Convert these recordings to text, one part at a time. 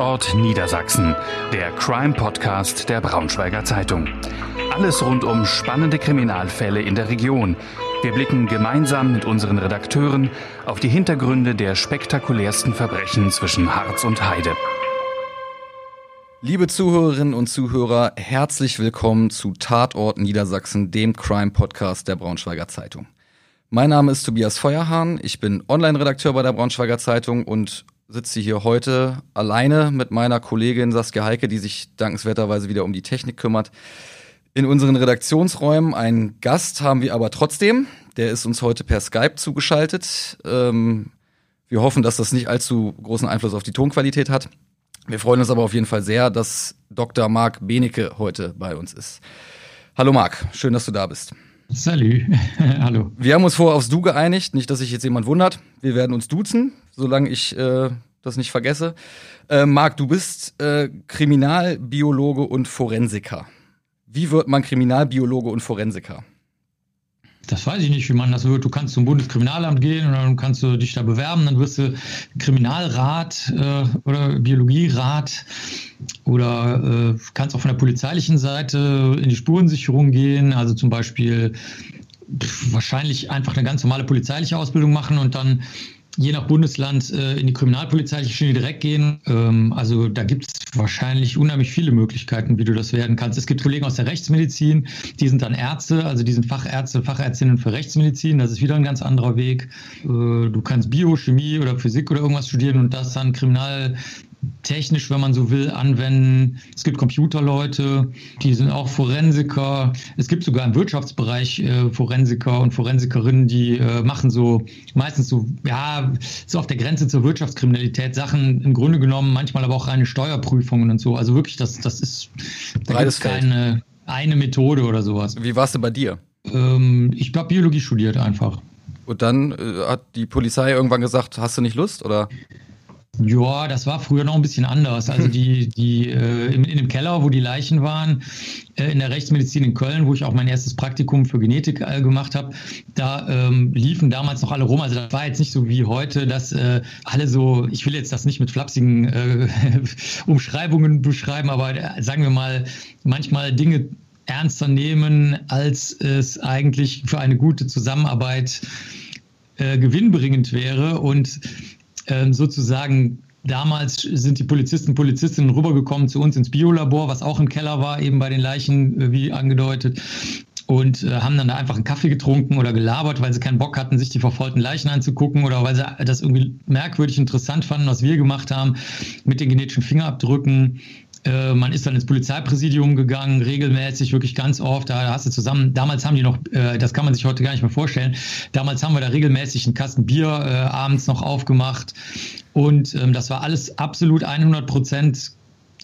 Tatort Niedersachsen, der Crime-Podcast der Braunschweiger Zeitung. Alles rund um spannende Kriminalfälle in der Region. Wir blicken gemeinsam mit unseren Redakteuren auf die Hintergründe der spektakulärsten Verbrechen zwischen Harz und Heide. Liebe Zuhörerinnen und Zuhörer, herzlich willkommen zu Tatort Niedersachsen, dem Crime-Podcast der Braunschweiger Zeitung. Mein Name ist Tobias Feuerhahn, ich bin Online-Redakteur bei der Braunschweiger Zeitung und sitze hier heute alleine mit meiner Kollegin Saskia Heike, die sich dankenswerterweise wieder um die Technik kümmert. In unseren Redaktionsräumen einen Gast haben wir aber trotzdem. Der ist uns heute per Skype zugeschaltet. Ähm, wir hoffen, dass das nicht allzu großen Einfluss auf die Tonqualität hat. Wir freuen uns aber auf jeden Fall sehr, dass Dr. Marc Benecke heute bei uns ist. Hallo Marc, schön, dass du da bist. Salü, hallo. Wir haben uns vorher aufs Du geeinigt, nicht, dass sich jetzt jemand wundert. Wir werden uns duzen, solange ich äh, das nicht vergesse. Äh, Marc, du bist äh, Kriminalbiologe und Forensiker. Wie wird man Kriminalbiologe und Forensiker? Das weiß ich nicht, wie man das wird. Du kannst zum Bundeskriminalamt gehen und dann kannst du dich da bewerben, dann wirst du Kriminalrat äh, oder Biologierat oder äh, kannst auch von der polizeilichen Seite in die Spurensicherung gehen, also zum Beispiel wahrscheinlich einfach eine ganz normale polizeiliche Ausbildung machen und dann je nach Bundesland äh, in die kriminalpolizeiliche Schiene direkt gehen. Ähm, also da gibt es wahrscheinlich unheimlich viele Möglichkeiten, wie du das werden kannst. Es gibt Kollegen aus der Rechtsmedizin, die sind dann Ärzte, also die sind Fachärzte, Fachärztinnen für Rechtsmedizin. Das ist wieder ein ganz anderer Weg. Äh, du kannst Biochemie oder Physik oder irgendwas studieren und das dann Kriminal technisch, wenn man so will, anwenden. Es gibt Computerleute, die sind auch Forensiker. Es gibt sogar im Wirtschaftsbereich äh, Forensiker und Forensikerinnen, die äh, machen so meistens so, ja, so auf der Grenze zur Wirtschaftskriminalität Sachen im Grunde genommen, manchmal aber auch reine Steuerprüfungen und so. Also wirklich, das, das ist da gibt keine eine Methode oder sowas. Wie warst du bei dir? Ähm, ich habe Biologie studiert einfach. Und dann äh, hat die Polizei irgendwann gesagt, hast du nicht Lust oder? Ja, das war früher noch ein bisschen anders. Also die, die äh, in, in, dem Keller, wo die Leichen waren, äh, in der Rechtsmedizin in Köln, wo ich auch mein erstes Praktikum für Genetik äh, gemacht habe, da ähm, liefen damals noch alle rum. Also das war jetzt nicht so wie heute, dass äh, alle so, ich will jetzt das nicht mit flapsigen äh, Umschreibungen beschreiben, aber äh, sagen wir mal, manchmal Dinge ernster nehmen, als es eigentlich für eine gute Zusammenarbeit gewinnbringend wäre und ähm, sozusagen Damals sind die Polizisten und Polizistinnen rübergekommen zu uns ins Biolabor, was auch im Keller war, eben bei den Leichen, äh, wie angedeutet. Und äh, haben dann da einfach einen Kaffee getrunken oder gelabert, weil sie keinen Bock hatten, sich die verfolgten Leichen anzugucken oder weil sie das irgendwie merkwürdig interessant fanden, was wir gemacht haben mit den genetischen Fingerabdrücken äh, man ist dann ins Polizeipräsidium gegangen, regelmäßig, wirklich ganz oft. Da hast du zusammen, damals haben die noch, äh, das kann man sich heute gar nicht mehr vorstellen, damals haben wir da regelmäßig einen Kasten Bier äh, abends noch aufgemacht. Und ähm, das war alles absolut 100 Prozent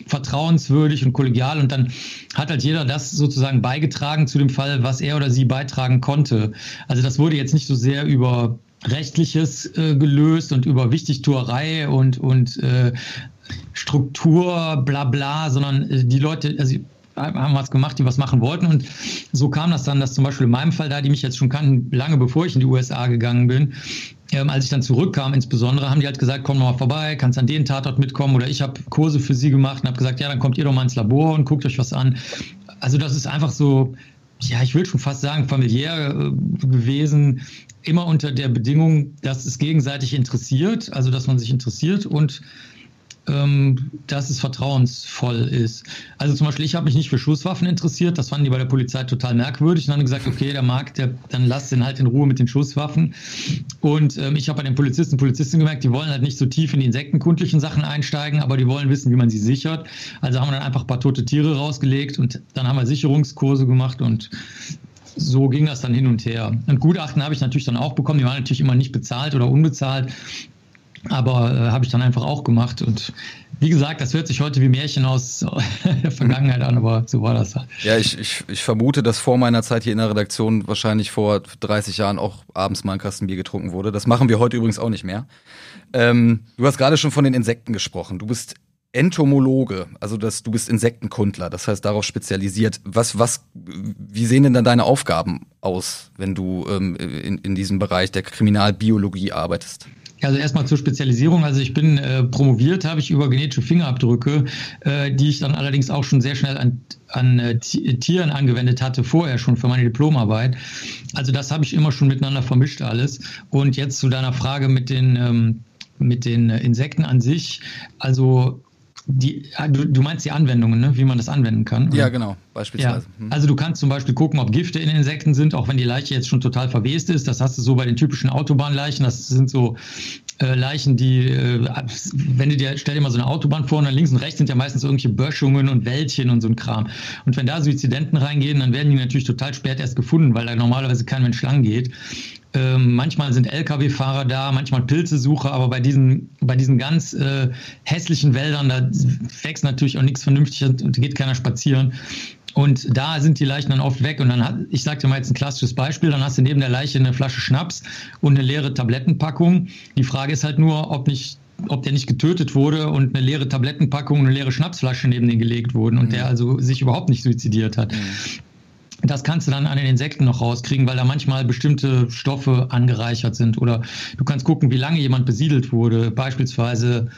vertrauenswürdig und kollegial und dann hat halt jeder das sozusagen beigetragen zu dem Fall, was er oder sie beitragen konnte. Also das wurde jetzt nicht so sehr über Rechtliches äh, gelöst und über Wichtigtuerei und, und äh, Struktur, bla bla, sondern äh, die Leute, also haben was gemacht, die was machen wollten. Und so kam das dann, dass zum Beispiel in meinem Fall, da die mich jetzt schon kannten, lange bevor ich in die USA gegangen bin, ähm, als ich dann zurückkam, insbesondere, haben die halt gesagt, komm mal vorbei, kannst an den Tatort mitkommen. Oder ich habe Kurse für sie gemacht und habe gesagt, ja, dann kommt ihr doch mal ins Labor und guckt euch was an. Also das ist einfach so, ja, ich will schon fast sagen, familiär äh, gewesen, immer unter der Bedingung, dass es gegenseitig interessiert, also dass man sich interessiert und ähm, dass es vertrauensvoll ist. Also zum Beispiel, ich habe mich nicht für Schusswaffen interessiert, das fanden die bei der Polizei total merkwürdig und dann gesagt, okay, der mag, der, dann lasst den halt in Ruhe mit den Schusswaffen. Und ähm, ich habe bei den Polizisten und Polizistinnen gemerkt, die wollen halt nicht so tief in die insektenkundlichen Sachen einsteigen, aber die wollen wissen, wie man sie sichert. Also haben wir dann einfach ein paar tote Tiere rausgelegt und dann haben wir Sicherungskurse gemacht und so ging das dann hin und her. Und Gutachten habe ich natürlich dann auch bekommen. Die waren natürlich immer nicht bezahlt oder unbezahlt. Aber äh, habe ich dann einfach auch gemacht. Und wie gesagt, das hört sich heute wie Märchen aus der Vergangenheit an, aber so war das halt. Ja, ich, ich, ich vermute, dass vor meiner Zeit hier in der Redaktion wahrscheinlich vor 30 Jahren auch abends mal ein Kasten Bier getrunken wurde. Das machen wir heute übrigens auch nicht mehr. Ähm, du hast gerade schon von den Insekten gesprochen. Du bist Entomologe, also das, du bist Insektenkundler, das heißt darauf spezialisiert. Was, was, wie sehen denn dann deine Aufgaben aus, wenn du ähm, in, in diesem Bereich der Kriminalbiologie arbeitest? Also erstmal zur Spezialisierung. Also ich bin äh, promoviert, habe ich über genetische Fingerabdrücke, äh, die ich dann allerdings auch schon sehr schnell an, an äh, Tieren angewendet hatte, vorher schon für meine Diplomarbeit. Also das habe ich immer schon miteinander vermischt alles. Und jetzt zu deiner Frage mit den, ähm, mit den Insekten an sich. Also die, du, du, meinst die Anwendungen, ne? wie man das anwenden kann? Oder? Ja, genau, beispielsweise. Ja. Hm. Also du kannst zum Beispiel gucken, ob Gifte in Insekten sind, auch wenn die Leiche jetzt schon total verwest ist. Das hast du so bei den typischen Autobahnleichen. Das sind so äh, Leichen, die, äh, wenn du dir, stell dir mal so eine Autobahn vor und dann links und rechts sind ja meistens irgendwelche Böschungen und Wäldchen und so ein Kram. Und wenn da Suizidenten reingehen, dann werden die natürlich total spät erst gefunden, weil da normalerweise kein Mensch lang geht. Ähm, manchmal sind Lkw-Fahrer da, manchmal Pilzesucher, aber bei diesen, bei diesen ganz äh, hässlichen Wäldern, da wächst natürlich auch nichts vernünftig und geht keiner spazieren. Und da sind die Leichen dann oft weg. Und dann hat, ich sagte mal jetzt ein klassisches Beispiel, dann hast du neben der Leiche eine Flasche Schnaps und eine leere Tablettenpackung. Die Frage ist halt nur, ob nicht ob der nicht getötet wurde und eine leere Tablettenpackung und eine leere Schnapsflasche neben den gelegt wurden und mhm. der also sich überhaupt nicht suizidiert hat. Mhm. Das kannst du dann an den Insekten noch rauskriegen, weil da manchmal bestimmte Stoffe angereichert sind. Oder du kannst gucken, wie lange jemand besiedelt wurde. Beispielsweise,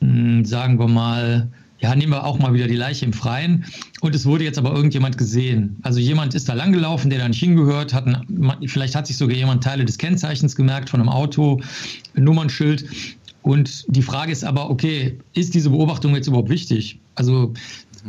hm, sagen wir mal, ja, nehmen wir auch mal wieder die Leiche im Freien. Und es wurde jetzt aber irgendjemand gesehen. Also jemand ist da langgelaufen, der da nicht hingehört, hat ein, vielleicht hat sich sogar jemand Teile des Kennzeichens gemerkt von einem Auto, Nummernschild. Und die Frage ist aber, okay, ist diese Beobachtung jetzt überhaupt wichtig? Also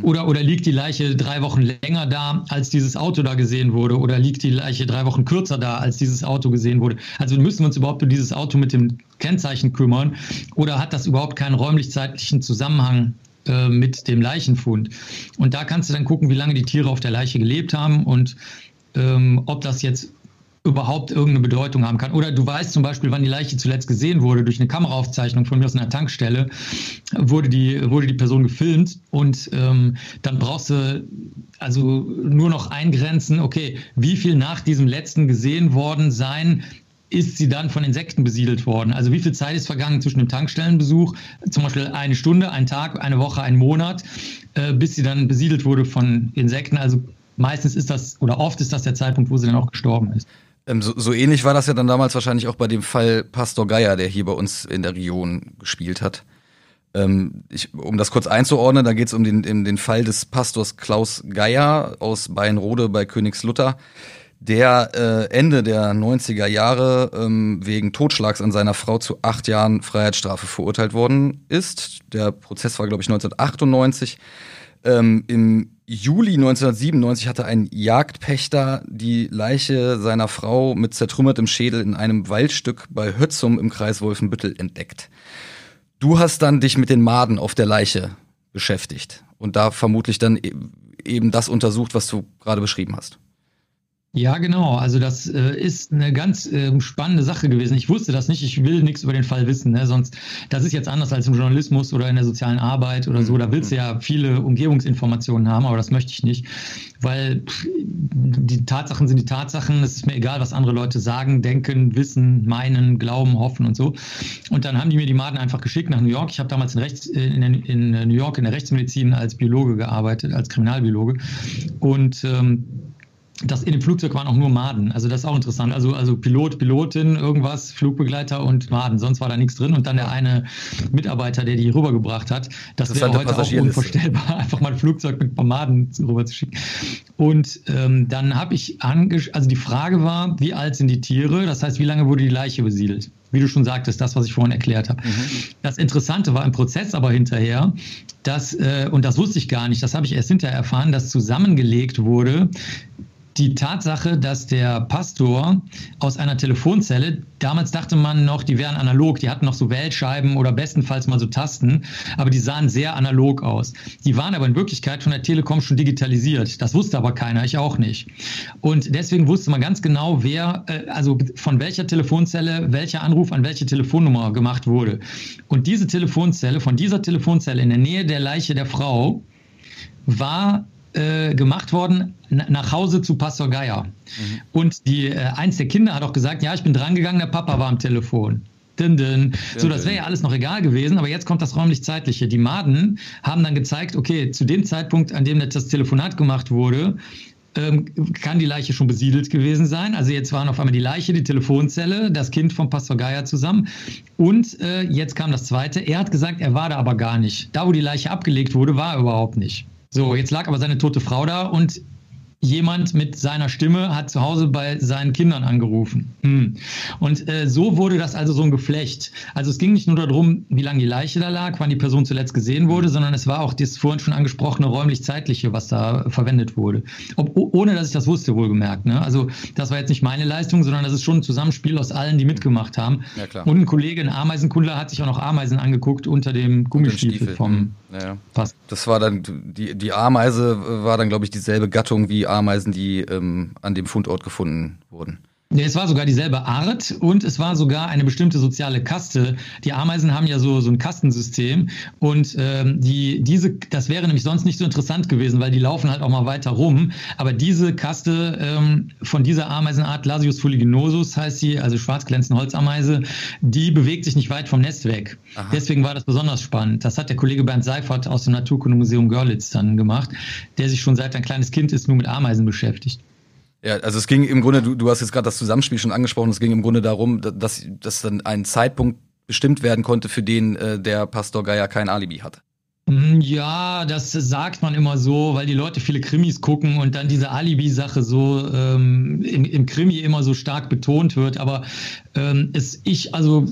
oder, oder liegt die Leiche drei Wochen länger da, als dieses Auto da gesehen wurde? Oder liegt die Leiche drei Wochen kürzer da, als dieses Auto gesehen wurde? Also müssen wir uns überhaupt um dieses Auto mit dem Kennzeichen kümmern? Oder hat das überhaupt keinen räumlich-zeitlichen Zusammenhang äh, mit dem Leichenfund? Und da kannst du dann gucken, wie lange die Tiere auf der Leiche gelebt haben und ähm, ob das jetzt überhaupt irgendeine Bedeutung haben kann. Oder du weißt zum Beispiel, wann die Leiche zuletzt gesehen wurde, durch eine Kameraaufzeichnung von mir aus einer Tankstelle, wurde die, wurde die Person gefilmt und ähm, dann brauchst du also nur noch eingrenzen, okay, wie viel nach diesem letzten gesehen worden sein ist sie dann von Insekten besiedelt worden? Also wie viel Zeit ist vergangen zwischen dem Tankstellenbesuch, zum Beispiel eine Stunde, ein Tag, eine Woche, ein Monat, äh, bis sie dann besiedelt wurde von Insekten? Also meistens ist das oder oft ist das der Zeitpunkt, wo sie dann auch gestorben ist. Ähm, so, so, ähnlich war das ja dann damals wahrscheinlich auch bei dem Fall Pastor Geier, der hier bei uns in der Region gespielt hat. Ähm, ich, um das kurz einzuordnen, da geht es um den, in den Fall des Pastors Klaus Geier aus Bayernrode bei Königslutter, der äh, Ende der 90er Jahre ähm, wegen Totschlags an seiner Frau zu acht Jahren Freiheitsstrafe verurteilt worden ist. Der Prozess war, glaube ich, 1998. Ähm, Im Juli 1997 hatte ein Jagdpächter die Leiche seiner Frau mit zertrümmertem Schädel in einem Waldstück bei Hötzum im Kreis Wolfenbüttel entdeckt. Du hast dann dich mit den Maden auf der Leiche beschäftigt und da vermutlich dann e-, eben das untersucht, was du gerade beschrieben hast. Ja, genau. Also das äh, ist eine ganz äh, spannende Sache gewesen. Ich wusste das nicht. Ich will nichts über den Fall wissen. Ne? Sonst, das ist jetzt anders als im Journalismus oder in der sozialen Arbeit oder so. Da willst du ja viele Umgebungsinformationen haben, aber das möchte ich nicht, weil pff, die Tatsachen sind die Tatsachen. Es ist mir egal, was andere Leute sagen, denken, wissen, meinen, glauben, hoffen und so. Und dann haben die mir die Maden einfach geschickt nach New York. Ich habe damals in, Rechts, in, in, New York in der Rechtsmedizin als Biologe gearbeitet, als Kriminalbiologe und ähm, das in dem Flugzeug waren auch nur Maden. Also das ist auch interessant. Also, also Pilot, Pilotin, irgendwas, Flugbegleiter und Maden. Sonst war da nichts drin. Und dann der eine Mitarbeiter, der die rübergebracht hat. Das wäre heute auch unvorstellbar, einfach mal ein Flugzeug mit ein paar Maden rüber zu schicken. Und ähm, dann habe ich angesch also die Frage war, wie alt sind die Tiere? Das heißt, wie lange wurde die Leiche besiedelt? Wie du schon sagtest, das, was ich vorhin erklärt habe. Mhm. Das Interessante war im Prozess aber hinterher, dass, äh, und das wusste ich gar nicht, das habe ich erst hinterher erfahren, dass zusammengelegt wurde, die Tatsache, dass der Pastor aus einer Telefonzelle, damals dachte man noch, die wären analog, die hatten noch so Wählscheiben oder bestenfalls mal so Tasten, aber die sahen sehr analog aus. Die waren aber in Wirklichkeit von der Telekom schon digitalisiert. Das wusste aber keiner, ich auch nicht. Und deswegen wusste man ganz genau, wer, äh, also von welcher Telefonzelle welcher Anruf an welche Telefonnummer gemacht wurde. Und diese Telefonzelle, von dieser Telefonzelle in der Nähe der Leiche der Frau, war äh, gemacht worden nach Hause zu Pastor Geier. Mhm. Und die, äh, eins der Kinder hat auch gesagt, ja, ich bin drangegangen, der Papa war am Telefon. Din, din. So, das wäre ja alles noch egal gewesen, aber jetzt kommt das räumlich-zeitliche. Die Maden haben dann gezeigt, okay, zu dem Zeitpunkt, an dem das Telefonat gemacht wurde, ähm, kann die Leiche schon besiedelt gewesen sein. Also jetzt waren auf einmal die Leiche, die Telefonzelle, das Kind von Pastor Geier zusammen. Und äh, jetzt kam das Zweite. Er hat gesagt, er war da aber gar nicht. Da, wo die Leiche abgelegt wurde, war er überhaupt nicht. So, jetzt lag aber seine tote Frau da und jemand mit seiner Stimme hat zu Hause bei seinen Kindern angerufen. Hm. Und äh, so wurde das also so ein Geflecht. Also es ging nicht nur darum, wie lange die Leiche da lag, wann die Person zuletzt gesehen wurde, sondern es war auch das vorhin schon angesprochene räumlich-zeitliche, was da verwendet wurde. Ob, ohne dass ich das wusste, wohlgemerkt. Ne? Also das war jetzt nicht meine Leistung, sondern das ist schon ein Zusammenspiel aus allen, die mitgemacht haben. Ja. Und ein Kollege, ein Ameisenkundler, hat sich auch noch Ameisen angeguckt unter dem Gummistiefel vom hm. ja. Pass. Das war dann, die, die Ameise war dann, glaube ich, dieselbe Gattung wie Ameisen, die ähm, an dem Fundort gefunden wurden. Es war sogar dieselbe Art und es war sogar eine bestimmte soziale Kaste. Die Ameisen haben ja so, so ein Kastensystem und ähm, die, diese, das wäre nämlich sonst nicht so interessant gewesen, weil die laufen halt auch mal weiter rum. Aber diese Kaste ähm, von dieser Ameisenart, Lasius fuliginosus heißt sie, also schwarzglänzende Holzameise, die bewegt sich nicht weit vom Nest weg. Aha. Deswegen war das besonders spannend. Das hat der Kollege Bernd Seifert aus dem Naturkundemuseum Görlitz dann gemacht, der sich schon seit ein kleines Kind ist nur mit Ameisen beschäftigt. Ja, also es ging im Grunde, du, du hast jetzt gerade das Zusammenspiel schon angesprochen, es ging im Grunde darum, dass, dass dann ein Zeitpunkt bestimmt werden konnte, für den äh, der Pastor Geier kein Alibi hatte. Mhm, ja, das sagt man immer so, weil die Leute viele Krimis gucken und dann diese Alibi-Sache so ähm, im, im, Krimi immer so stark betont wird. Aber ähm, es ich, also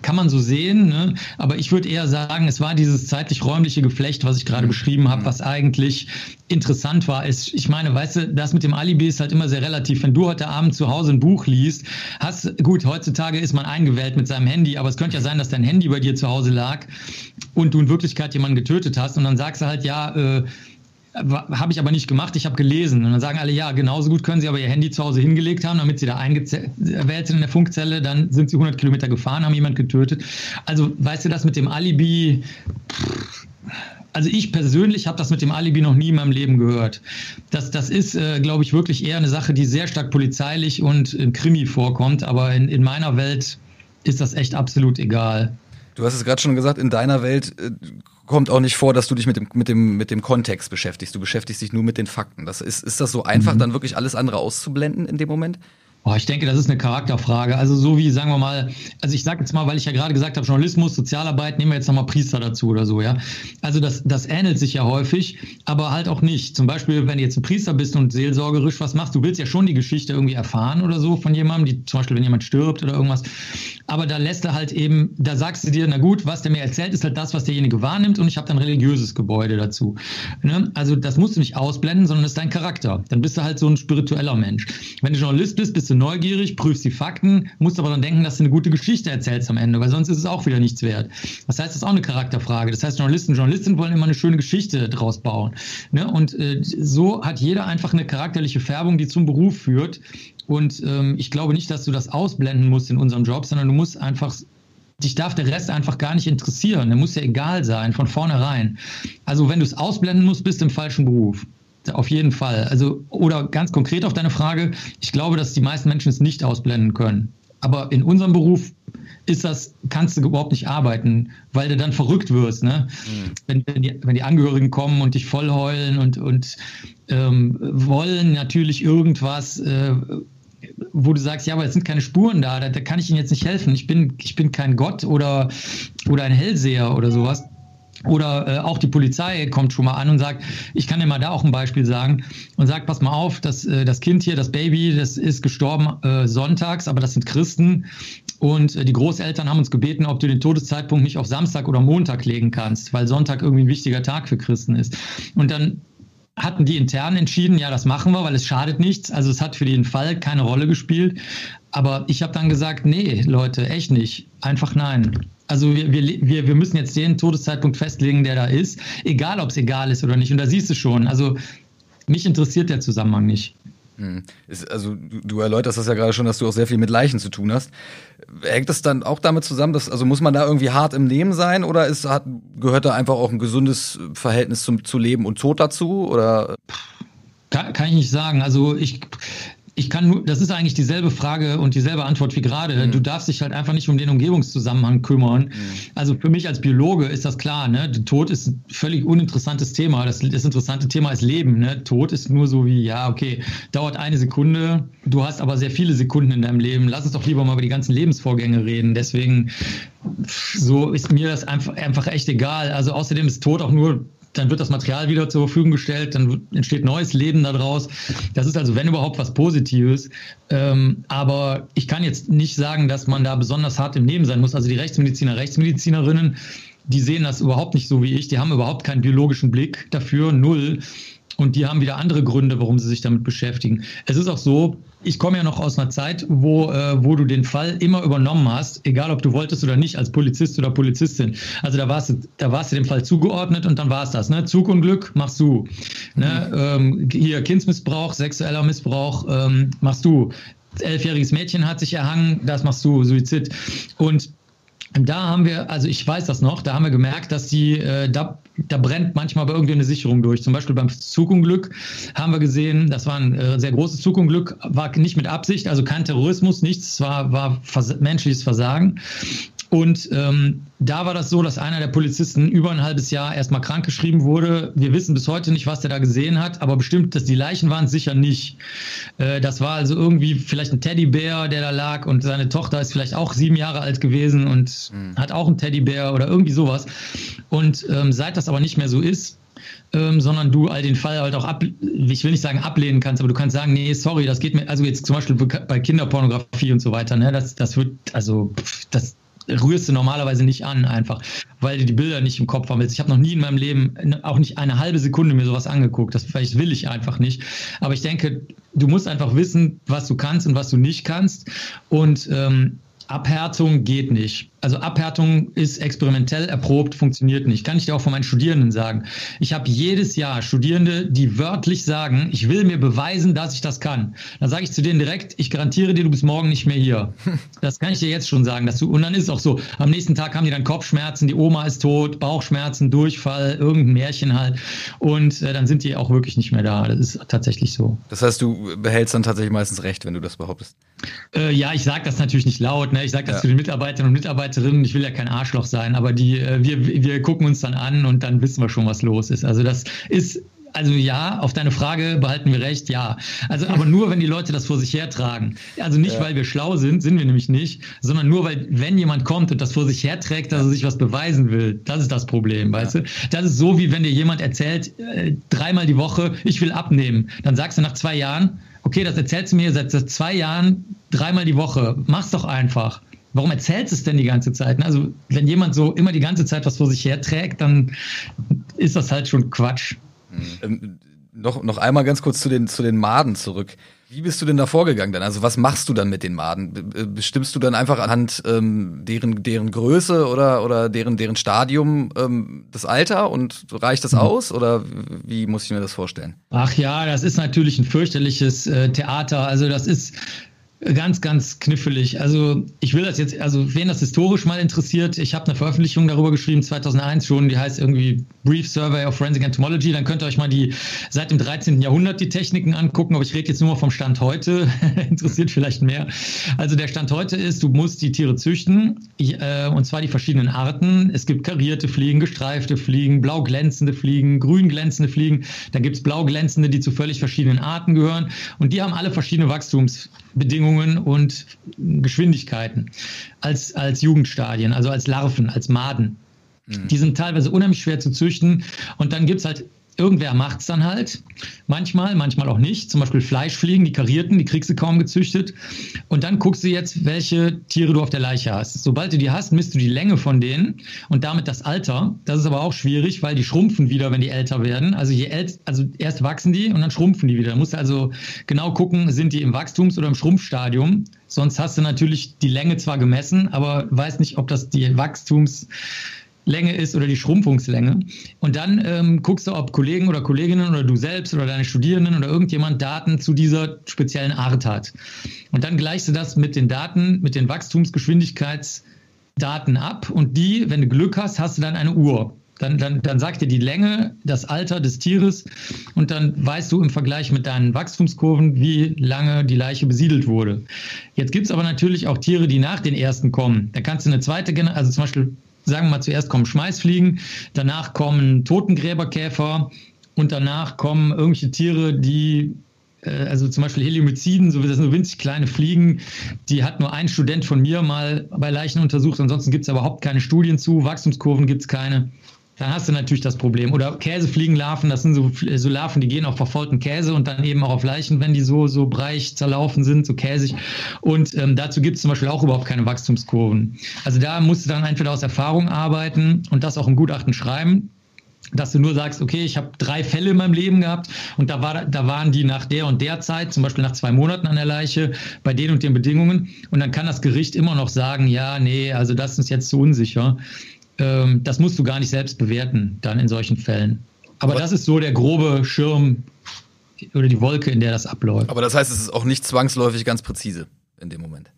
kann man so sehen, ne? aber ich würde eher sagen, es war dieses zeitlich-räumliche Geflecht, was ich gerade mhm. beschrieben habe, mhm. was eigentlich interessant war. Ist, ich meine, weißt du, das mit dem Alibi ist halt immer sehr relativ. Wenn du heute Abend zu Hause ein Buch liest, hast, gut, heutzutage ist man eingewählt mit seinem Handy, aber es könnte ja sein, dass dein Handy bei dir zu Hause lag und du in Wirklichkeit jemanden getötet hast und dann sagst du halt, ja, äh, habe ich aber nicht gemacht, ich habe gelesen. Und dann sagen alle, ja, genauso gut können sie aber ihr Handy zu Hause hingelegt haben, damit sie da eingewählt sind in der Funkzelle, dann sind sie 100 Kilometer gefahren, haben jemand getötet. Also, weißt du, das mit dem Alibi, also ich persönlich habe das mit dem Alibi noch nie in meinem Leben gehört. Das, das ist, äh, glaube ich, wirklich eher eine Sache, die sehr stark polizeilich und im Krimi vorkommt, aber in, in meiner Welt ist das echt absolut egal. Du hast es gerade schon gesagt, in deiner Welt äh, kommt auch nicht vor, dass du dich mit dem, mit dem, mit dem Kontext beschäftigst. Du beschäftigst dich nur mit den Fakten. Das ist, ist das so einfach, mhm. dann wirklich alles andere auszublenden in dem Moment? Oh, ich denke, das ist eine Charakterfrage. Also so wie, sagen wir mal, also ich sage jetzt mal, weil ich ja gerade gesagt habe, Journalismus, Sozialarbeit, nehmen wir jetzt nochmal Priester dazu oder so, ja. Also das, das ähnelt sich ja häufig, aber halt auch nicht. Zum Beispiel, wenn du jetzt ein Priester bist und seelsorgerisch was machst, du willst ja schon die Geschichte irgendwie erfahren oder so von jemandem, die, zum Beispiel, wenn jemand stirbt oder irgendwas. Aber da lässt er halt eben, da sagst du dir, na gut, was der mir erzählt, ist halt das, was derjenige wahrnimmt und ich habe dann religiöses Gebäude dazu. Ne? Also das musst du nicht ausblenden, sondern das ist dein Charakter. Dann bist du halt so ein spiritueller Mensch. Wenn du Journalist bist, bist du neugierig, prüfst die Fakten, musst aber dann denken, dass du eine gute Geschichte erzählst am Ende, weil sonst ist es auch wieder nichts wert. Das heißt, das ist auch eine Charakterfrage. Das heißt, Journalisten, Journalistinnen wollen immer eine schöne Geschichte draus bauen. Ne? Und äh, so hat jeder einfach eine charakterliche Färbung, die zum Beruf führt. Und ähm, ich glaube nicht, dass du das ausblenden musst in unserem Job, sondern du musst einfach dich darf der Rest einfach gar nicht interessieren. Der muss ja egal sein, von vornherein. Also wenn du es ausblenden musst, bist du im falschen Beruf. Auf jeden Fall. Also, oder ganz konkret auf deine Frage, ich glaube, dass die meisten Menschen es nicht ausblenden können. Aber in unserem Beruf ist das, kannst du überhaupt nicht arbeiten, weil du dann verrückt wirst, ne? Mhm. Wenn, wenn, die, wenn die Angehörigen kommen und dich voll heulen und, und ähm, wollen natürlich irgendwas, äh, wo du sagst, ja, aber es sind keine Spuren da, da, da kann ich ihnen jetzt nicht helfen. Ich bin, ich bin kein Gott oder, oder ein Hellseher oder sowas. Oder äh, auch die Polizei kommt schon mal an und sagt, ich kann dir mal da auch ein Beispiel sagen und sagt, pass mal auf, das, äh, das Kind hier, das Baby, das ist gestorben äh, sonntags, aber das sind Christen und äh, die Großeltern haben uns gebeten, ob du den Todeszeitpunkt nicht auf Samstag oder Montag legen kannst, weil Sonntag irgendwie ein wichtiger Tag für Christen ist. Und dann hatten die intern entschieden, ja, das machen wir, weil es schadet nichts. Also es hat für den Fall keine Rolle gespielt. Aber ich habe dann gesagt, nee, Leute, echt nicht. Einfach nein. Also wir, wir, wir müssen jetzt den Todeszeitpunkt festlegen, der da ist, egal ob es egal ist oder nicht. Und da siehst du schon, also mich interessiert der Zusammenhang nicht. Hm. Ist, also du, du erläuterst das ja gerade schon, dass du auch sehr viel mit Leichen zu tun hast. Hängt das dann auch damit zusammen, dass, also muss man da irgendwie hart im Nehmen sein oder ist, hat, gehört da einfach auch ein gesundes Verhältnis zum, zu Leben und Tod dazu? Oder? Kann, kann ich nicht sagen. Also ich, ich kann nur, das ist eigentlich dieselbe Frage und dieselbe Antwort wie gerade. Mhm. Du darfst dich halt einfach nicht um den Umgebungszusammenhang kümmern. Mhm. Also für mich als Biologe ist das klar, ne? Tod ist ein völlig uninteressantes Thema. Das, das interessante Thema ist Leben. Ne? Tod ist nur so wie, ja, okay, dauert eine Sekunde, du hast aber sehr viele Sekunden in deinem Leben. Lass uns doch lieber mal über die ganzen Lebensvorgänge reden. Deswegen, so ist mir das einfach, einfach echt egal. Also außerdem ist Tod auch nur dann wird das Material wieder zur Verfügung gestellt, dann entsteht neues Leben daraus. Das ist also, wenn überhaupt, was Positives. Ähm, aber ich kann jetzt nicht sagen, dass man da besonders hart im Leben sein muss. Also die Rechtsmediziner, Rechtsmedizinerinnen, die sehen das überhaupt nicht so wie ich. Die haben überhaupt keinen biologischen Blick dafür, null. Und die haben wieder andere Gründe, warum sie sich damit beschäftigen. Es ist auch so, ich komme ja noch aus einer Zeit, wo, äh, wo du den Fall immer übernommen hast, egal ob du wolltest oder nicht, als Polizist oder Polizistin. Also da warst du, da warst du dem Fall zugeordnet und dann war es das. Ne? Zugunglück machst du. Ne? Ähm, hier Kindsmissbrauch, sexueller Missbrauch ähm, machst du. Elfjähriges Mädchen hat sich erhangen, das machst du, Suizid. Und da haben wir, also ich weiß das noch, da haben wir gemerkt, dass die, äh, da, da brennt manchmal bei irgendwie eine Sicherung durch. Zum Beispiel beim Zugunglück haben wir gesehen, das war ein äh, sehr großes Zugunglück, war nicht mit Absicht, also kein Terrorismus, nichts, war, war vers menschliches Versagen. Und ähm, da war das so, dass einer der Polizisten über ein halbes Jahr erstmal krankgeschrieben wurde. Wir wissen bis heute nicht, was der da gesehen hat, aber bestimmt, dass die Leichen waren sicher nicht. Äh, das war also irgendwie vielleicht ein Teddybär, der da lag und seine Tochter ist vielleicht auch sieben Jahre alt gewesen und mhm. hat auch einen Teddybär oder irgendwie sowas. Und ähm, seit das aber nicht mehr so ist, ähm, sondern du all den Fall halt auch ab, ich will nicht sagen ablehnen kannst, aber du kannst sagen, nee, sorry, das geht mir, also jetzt zum Beispiel bei Kinderpornografie und so weiter, ne, das, das wird, also das, rührst du normalerweise nicht an, einfach, weil du die Bilder nicht im Kopf haben willst. Ich habe noch nie in meinem Leben auch nicht eine halbe Sekunde mir sowas angeguckt. Das vielleicht will ich einfach nicht. Aber ich denke, du musst einfach wissen, was du kannst und was du nicht kannst. Und ähm, Abhärtung geht nicht. Also Abhärtung ist experimentell erprobt, funktioniert nicht. Kann ich dir auch von meinen Studierenden sagen. Ich habe jedes Jahr Studierende, die wörtlich sagen, ich will mir beweisen, dass ich das kann. Dann sage ich zu denen direkt, ich garantiere dir, du bist morgen nicht mehr hier. Das kann ich dir jetzt schon sagen. Dass du, und dann ist es auch so, am nächsten Tag haben die dann Kopfschmerzen, die Oma ist tot, Bauchschmerzen, Durchfall, irgendein Märchen halt. Und äh, dann sind die auch wirklich nicht mehr da. Das ist tatsächlich so. Das heißt, du behältst dann tatsächlich meistens recht, wenn du das behauptest. Äh, ja, ich sage das natürlich nicht laut. Ne? Ich sage das ja. zu den Mitarbeitern und Mitarbeiterinnen. Ich will ja kein Arschloch sein, aber die, äh, wir, wir gucken uns dann an und dann wissen wir schon, was los ist. Also das ist also ja, auf deine Frage behalten wir recht, ja. Also aber nur, wenn die Leute das vor sich hertragen. Also nicht, ja. weil wir schlau sind, sind wir nämlich nicht, sondern nur, weil wenn jemand kommt und das vor sich herträgt, dass er sich was beweisen will, das ist das Problem, weißt ja. du? Das ist so, wie wenn dir jemand erzählt, äh, dreimal die Woche, ich will abnehmen. Dann sagst du nach zwei Jahren, okay, das erzählst du mir seit zwei Jahren dreimal die Woche. Mach's doch einfach. Warum erzählst du es denn die ganze Zeit? Also, wenn jemand so immer die ganze Zeit was vor sich herträgt, dann ist das halt schon Quatsch. Ähm, noch, noch einmal ganz kurz zu den, zu den Maden zurück. Wie bist du denn da vorgegangen dann? Also was machst du dann mit den Maden? Bestimmst du dann einfach anhand ähm, deren, deren Größe oder, oder deren, deren Stadium ähm, das Alter und reicht das mhm. aus? Oder wie muss ich mir das vorstellen? Ach ja, das ist natürlich ein fürchterliches äh, Theater. Also das ist Ganz, ganz knifflig. Also ich will das jetzt, also wen das historisch mal interessiert, ich habe eine Veröffentlichung darüber geschrieben, 2001 schon, die heißt irgendwie Brief Survey of Forensic Entomology. Dann könnt ihr euch mal die seit dem 13. Jahrhundert die Techniken angucken, aber ich rede jetzt nur vom Stand heute, interessiert vielleicht mehr. Also der Stand heute ist, du musst die Tiere züchten, äh, und zwar die verschiedenen Arten. Es gibt karierte Fliegen, gestreifte Fliegen, blau glänzende Fliegen, grün glänzende Fliegen. Dann gibt es blau glänzende, die zu völlig verschiedenen Arten gehören und die haben alle verschiedene Wachstums Bedingungen und Geschwindigkeiten als, als Jugendstadien, also als Larven, als Maden. Mhm. Die sind teilweise unheimlich schwer zu züchten und dann gibt es halt Irgendwer macht es dann halt. Manchmal, manchmal auch nicht. Zum Beispiel Fleischfliegen, die karierten, die kriegst du kaum gezüchtet. Und dann guckst du jetzt, welche Tiere du auf der Leiche hast. Sobald du die hast, misst du die Länge von denen und damit das Alter. Das ist aber auch schwierig, weil die schrumpfen wieder, wenn die älter werden. Also je älter, also erst wachsen die und dann schrumpfen die wieder. Du musst also genau gucken, sind die im Wachstums- oder im Schrumpfstadium. Sonst hast du natürlich die Länge zwar gemessen, aber weißt nicht, ob das die Wachstums- Länge ist oder die Schrumpfungslänge. Und dann ähm, guckst du, ob Kollegen oder Kolleginnen oder du selbst oder deine Studierenden oder irgendjemand Daten zu dieser speziellen Art hat. Und dann gleichst du das mit den Daten, mit den Wachstumsgeschwindigkeitsdaten ab und die, wenn du Glück hast, hast du dann eine Uhr. Dann, dann, dann sagt dir die Länge das Alter des Tieres und dann weißt du im Vergleich mit deinen Wachstumskurven, wie lange die Leiche besiedelt wurde. Jetzt gibt es aber natürlich auch Tiere, die nach den ersten kommen. Da kannst du eine zweite Generation, also zum Beispiel sagen wir mal, zuerst kommen Schmeißfliegen, danach kommen Totengräberkäfer und danach kommen irgendwelche Tiere, die äh, also zum Beispiel Heliomyciden, so das nur winzig kleine Fliegen, die hat nur ein Student von mir mal bei Leichen untersucht, ansonsten gibt es überhaupt keine Studien zu, Wachstumskurven gibt es keine. Dann hast du natürlich das Problem. Oder Käsefliegenlarven, das sind so, so Larven, die gehen auf verfaulten Käse und dann eben auch auf Leichen, wenn die so, so breich zerlaufen sind, so käsig. Und ähm, dazu gibt es zum Beispiel auch überhaupt keine Wachstumskurven. Also da musst du dann entweder aus Erfahrung arbeiten und das auch im Gutachten schreiben dass du nur sagst, okay, ich habe drei Fälle in meinem Leben gehabt und da, war, da waren die nach der und der Zeit, zum Beispiel nach zwei Monaten an der Leiche, bei den und den Bedingungen. Und dann kann das Gericht immer noch sagen, ja, nee, also das ist jetzt zu unsicher. Ähm, das musst du gar nicht selbst bewerten, dann in solchen Fällen. Aber, Aber das ist so der grobe Schirm oder die Wolke, in der das abläuft. Aber das heißt, es ist auch nicht zwangsläufig ganz präzise in dem Moment.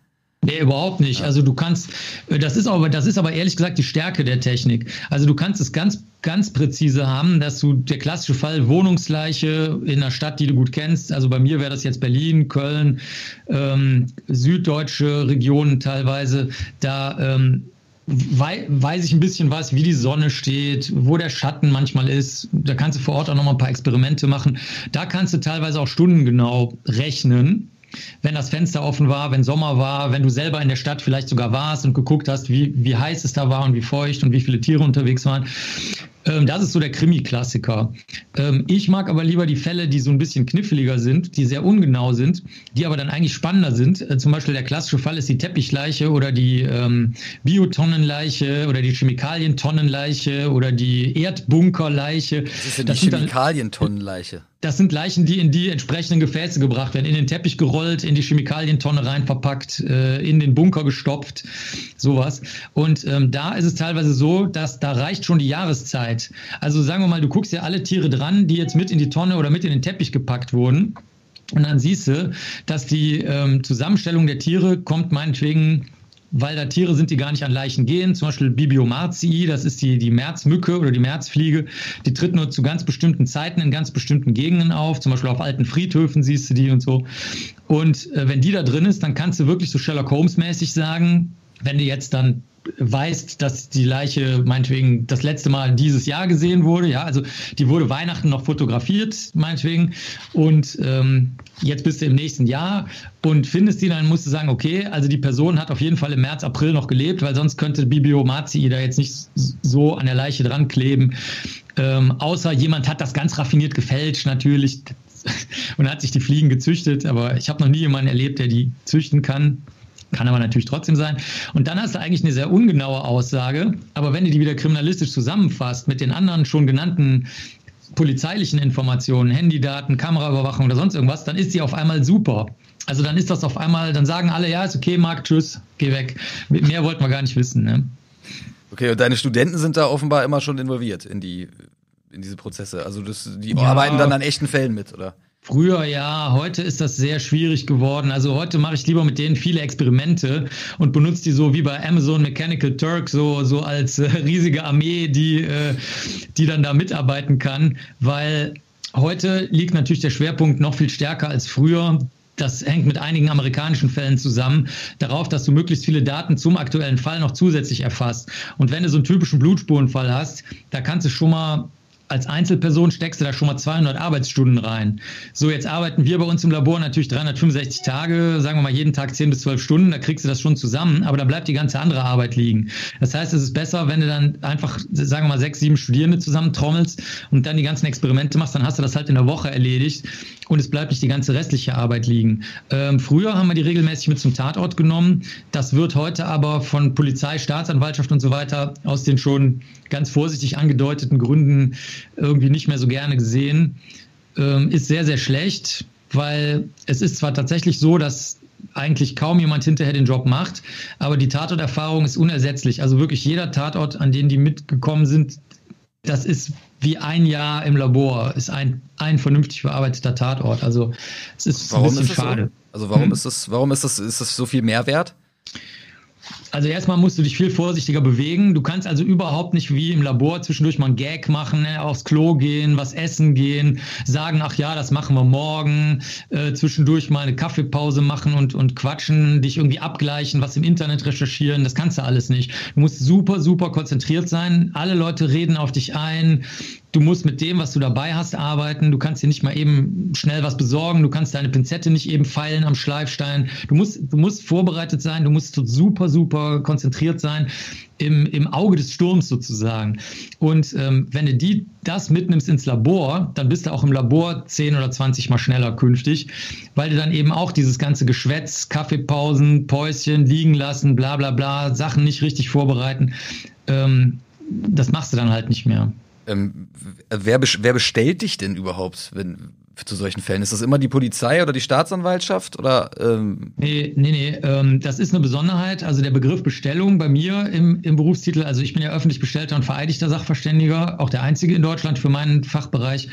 Nee, überhaupt nicht. Ja. Also du kannst, äh, das ist aber, das ist aber ehrlich gesagt die Stärke der Technik. Also du kannst es ganz, ganz präzise haben, dass du der klassische Fall Wohnungsleiche in einer Stadt, die du gut kennst. Also bei mir wäre das jetzt Berlin, Köln, ähm, süddeutsche Regionen teilweise. Da ähm, wei weiß ich ein bisschen was, wie die Sonne steht, wo der Schatten manchmal ist. Da kannst du vor Ort auch noch mal ein paar Experimente machen. Da kannst du teilweise auch stundengenau rechnen wenn das Fenster offen war, wenn Sommer war, wenn du selber in der Stadt vielleicht sogar warst und geguckt hast, wie, wie heiß es da war und wie feucht und wie viele Tiere unterwegs waren. Ähm, das ist so der Krimi-Klassiker. Ähm, ich mag aber lieber die Fälle, die so ein bisschen kniffliger sind, die sehr ungenau sind, die aber dann eigentlich spannender sind. Äh, zum Beispiel der klassische Fall ist die Teppichleiche oder die ähm, Biotonnenleiche oder die Chemikalientonnenleiche oder die Erdbunkerleiche. Was ist denn die Chemikalientonnenleiche? Das sind Leichen, die in die entsprechenden Gefäße gebracht werden, in den Teppich gerollt, in die Chemikalientonne rein verpackt, äh, in den Bunker gestopft, sowas. Und ähm, da ist es teilweise so, dass da reicht schon die Jahreszeit. Also sagen wir mal, du guckst ja alle Tiere dran, die jetzt mit in die Tonne oder mit in den Teppich gepackt wurden. Und dann siehst du, dass die ähm, Zusammenstellung der Tiere kommt meinetwegen weil da Tiere sind, die gar nicht an Leichen gehen. Zum Beispiel Bibiomarzii, das ist die, die Märzmücke oder die Märzfliege. Die tritt nur zu ganz bestimmten Zeiten in ganz bestimmten Gegenden auf. Zum Beispiel auf alten Friedhöfen siehst du die und so. Und äh, wenn die da drin ist, dann kannst du wirklich so Sherlock Holmes-mäßig sagen, wenn du jetzt dann weißt, dass die Leiche meinetwegen das letzte Mal dieses Jahr gesehen wurde. Ja, also die wurde Weihnachten noch fotografiert, meinetwegen. Und ähm, jetzt bist du im nächsten Jahr und findest die, dann musst du sagen, okay, also die Person hat auf jeden Fall im März, April noch gelebt, weil sonst könnte Bibio Mazii da jetzt nicht so an der Leiche dran kleben. Ähm, außer jemand hat das ganz raffiniert gefälscht, natürlich. und hat sich die Fliegen gezüchtet, aber ich habe noch nie jemanden erlebt, der die züchten kann. Kann aber natürlich trotzdem sein. Und dann hast du eigentlich eine sehr ungenaue Aussage. Aber wenn du die wieder kriminalistisch zusammenfasst mit den anderen schon genannten polizeilichen Informationen, Handydaten, Kameraüberwachung oder sonst irgendwas, dann ist sie auf einmal super. Also dann ist das auf einmal, dann sagen alle, ja, ist okay, Marc, tschüss, geh weg. Mehr wollten wir gar nicht wissen. Ne? Okay, und deine Studenten sind da offenbar immer schon involviert in die in diese Prozesse. Also das, die ja. arbeiten dann an echten Fällen mit, oder? Früher ja, heute ist das sehr schwierig geworden. Also heute mache ich lieber mit denen viele Experimente und benutze die so wie bei Amazon Mechanical Turk so, so als äh, riesige Armee, die, äh, die dann da mitarbeiten kann, weil heute liegt natürlich der Schwerpunkt noch viel stärker als früher das hängt mit einigen amerikanischen Fällen zusammen, darauf, dass du möglichst viele Daten zum aktuellen Fall noch zusätzlich erfasst. Und wenn du so einen typischen Blutspurenfall hast, da kannst du schon mal als Einzelperson steckst du da schon mal 200 Arbeitsstunden rein. So, jetzt arbeiten wir bei uns im Labor natürlich 365 Tage, sagen wir mal jeden Tag 10 bis 12 Stunden, da kriegst du das schon zusammen, aber da bleibt die ganze andere Arbeit liegen. Das heißt, es ist besser, wenn du dann einfach, sagen wir mal, sechs, sieben Studierende zusammen trommelst und dann die ganzen Experimente machst, dann hast du das halt in der Woche erledigt und es bleibt nicht die ganze restliche Arbeit liegen. Ähm, früher haben wir die regelmäßig mit zum Tatort genommen. Das wird heute aber von Polizei, Staatsanwaltschaft und so weiter aus den schon ganz vorsichtig angedeuteten Gründen irgendwie nicht mehr so gerne gesehen. Ähm, ist sehr, sehr schlecht, weil es ist zwar tatsächlich so, dass eigentlich kaum jemand hinterher den Job macht, aber die Tatorterfahrung ist unersetzlich. Also wirklich jeder Tatort, an den die mitgekommen sind, das ist wie ein Jahr im Labor, ist ein, ein vernünftig verarbeiteter Tatort. Also es ist warum ein bisschen ist schade. So? Also warum hm? ist das, warum ist das, ist das so viel Mehrwert? Also erstmal musst du dich viel vorsichtiger bewegen. Du kannst also überhaupt nicht wie im Labor zwischendurch mal einen Gag machen, ne? aufs Klo gehen, was essen gehen, sagen, ach ja, das machen wir morgen, äh, zwischendurch mal eine Kaffeepause machen und, und quatschen, dich irgendwie abgleichen, was im Internet recherchieren. Das kannst du alles nicht. Du musst super, super konzentriert sein. Alle Leute reden auf dich ein. Du musst mit dem, was du dabei hast, arbeiten. Du kannst dir nicht mal eben schnell was besorgen. Du kannst deine Pinzette nicht eben feilen am Schleifstein. Du musst, du musst vorbereitet sein. Du musst super, super konzentriert sein im, im Auge des Sturms sozusagen. Und ähm, wenn du die, das mitnimmst ins Labor, dann bist du auch im Labor 10 oder 20 mal schneller künftig, weil du dann eben auch dieses ganze Geschwätz, Kaffeepausen, Päuschen, liegen lassen, bla bla bla, Sachen nicht richtig vorbereiten, ähm, das machst du dann halt nicht mehr. Ähm, wer, wer bestellt dich denn überhaupt, wenn, zu solchen Fällen? Ist das immer die Polizei oder die Staatsanwaltschaft oder? Ähm nee, nee, nee. Ähm, das ist eine Besonderheit. Also der Begriff Bestellung bei mir im, im Berufstitel, also ich bin ja öffentlich bestellter und vereidigter Sachverständiger, auch der einzige in Deutschland für meinen Fachbereich.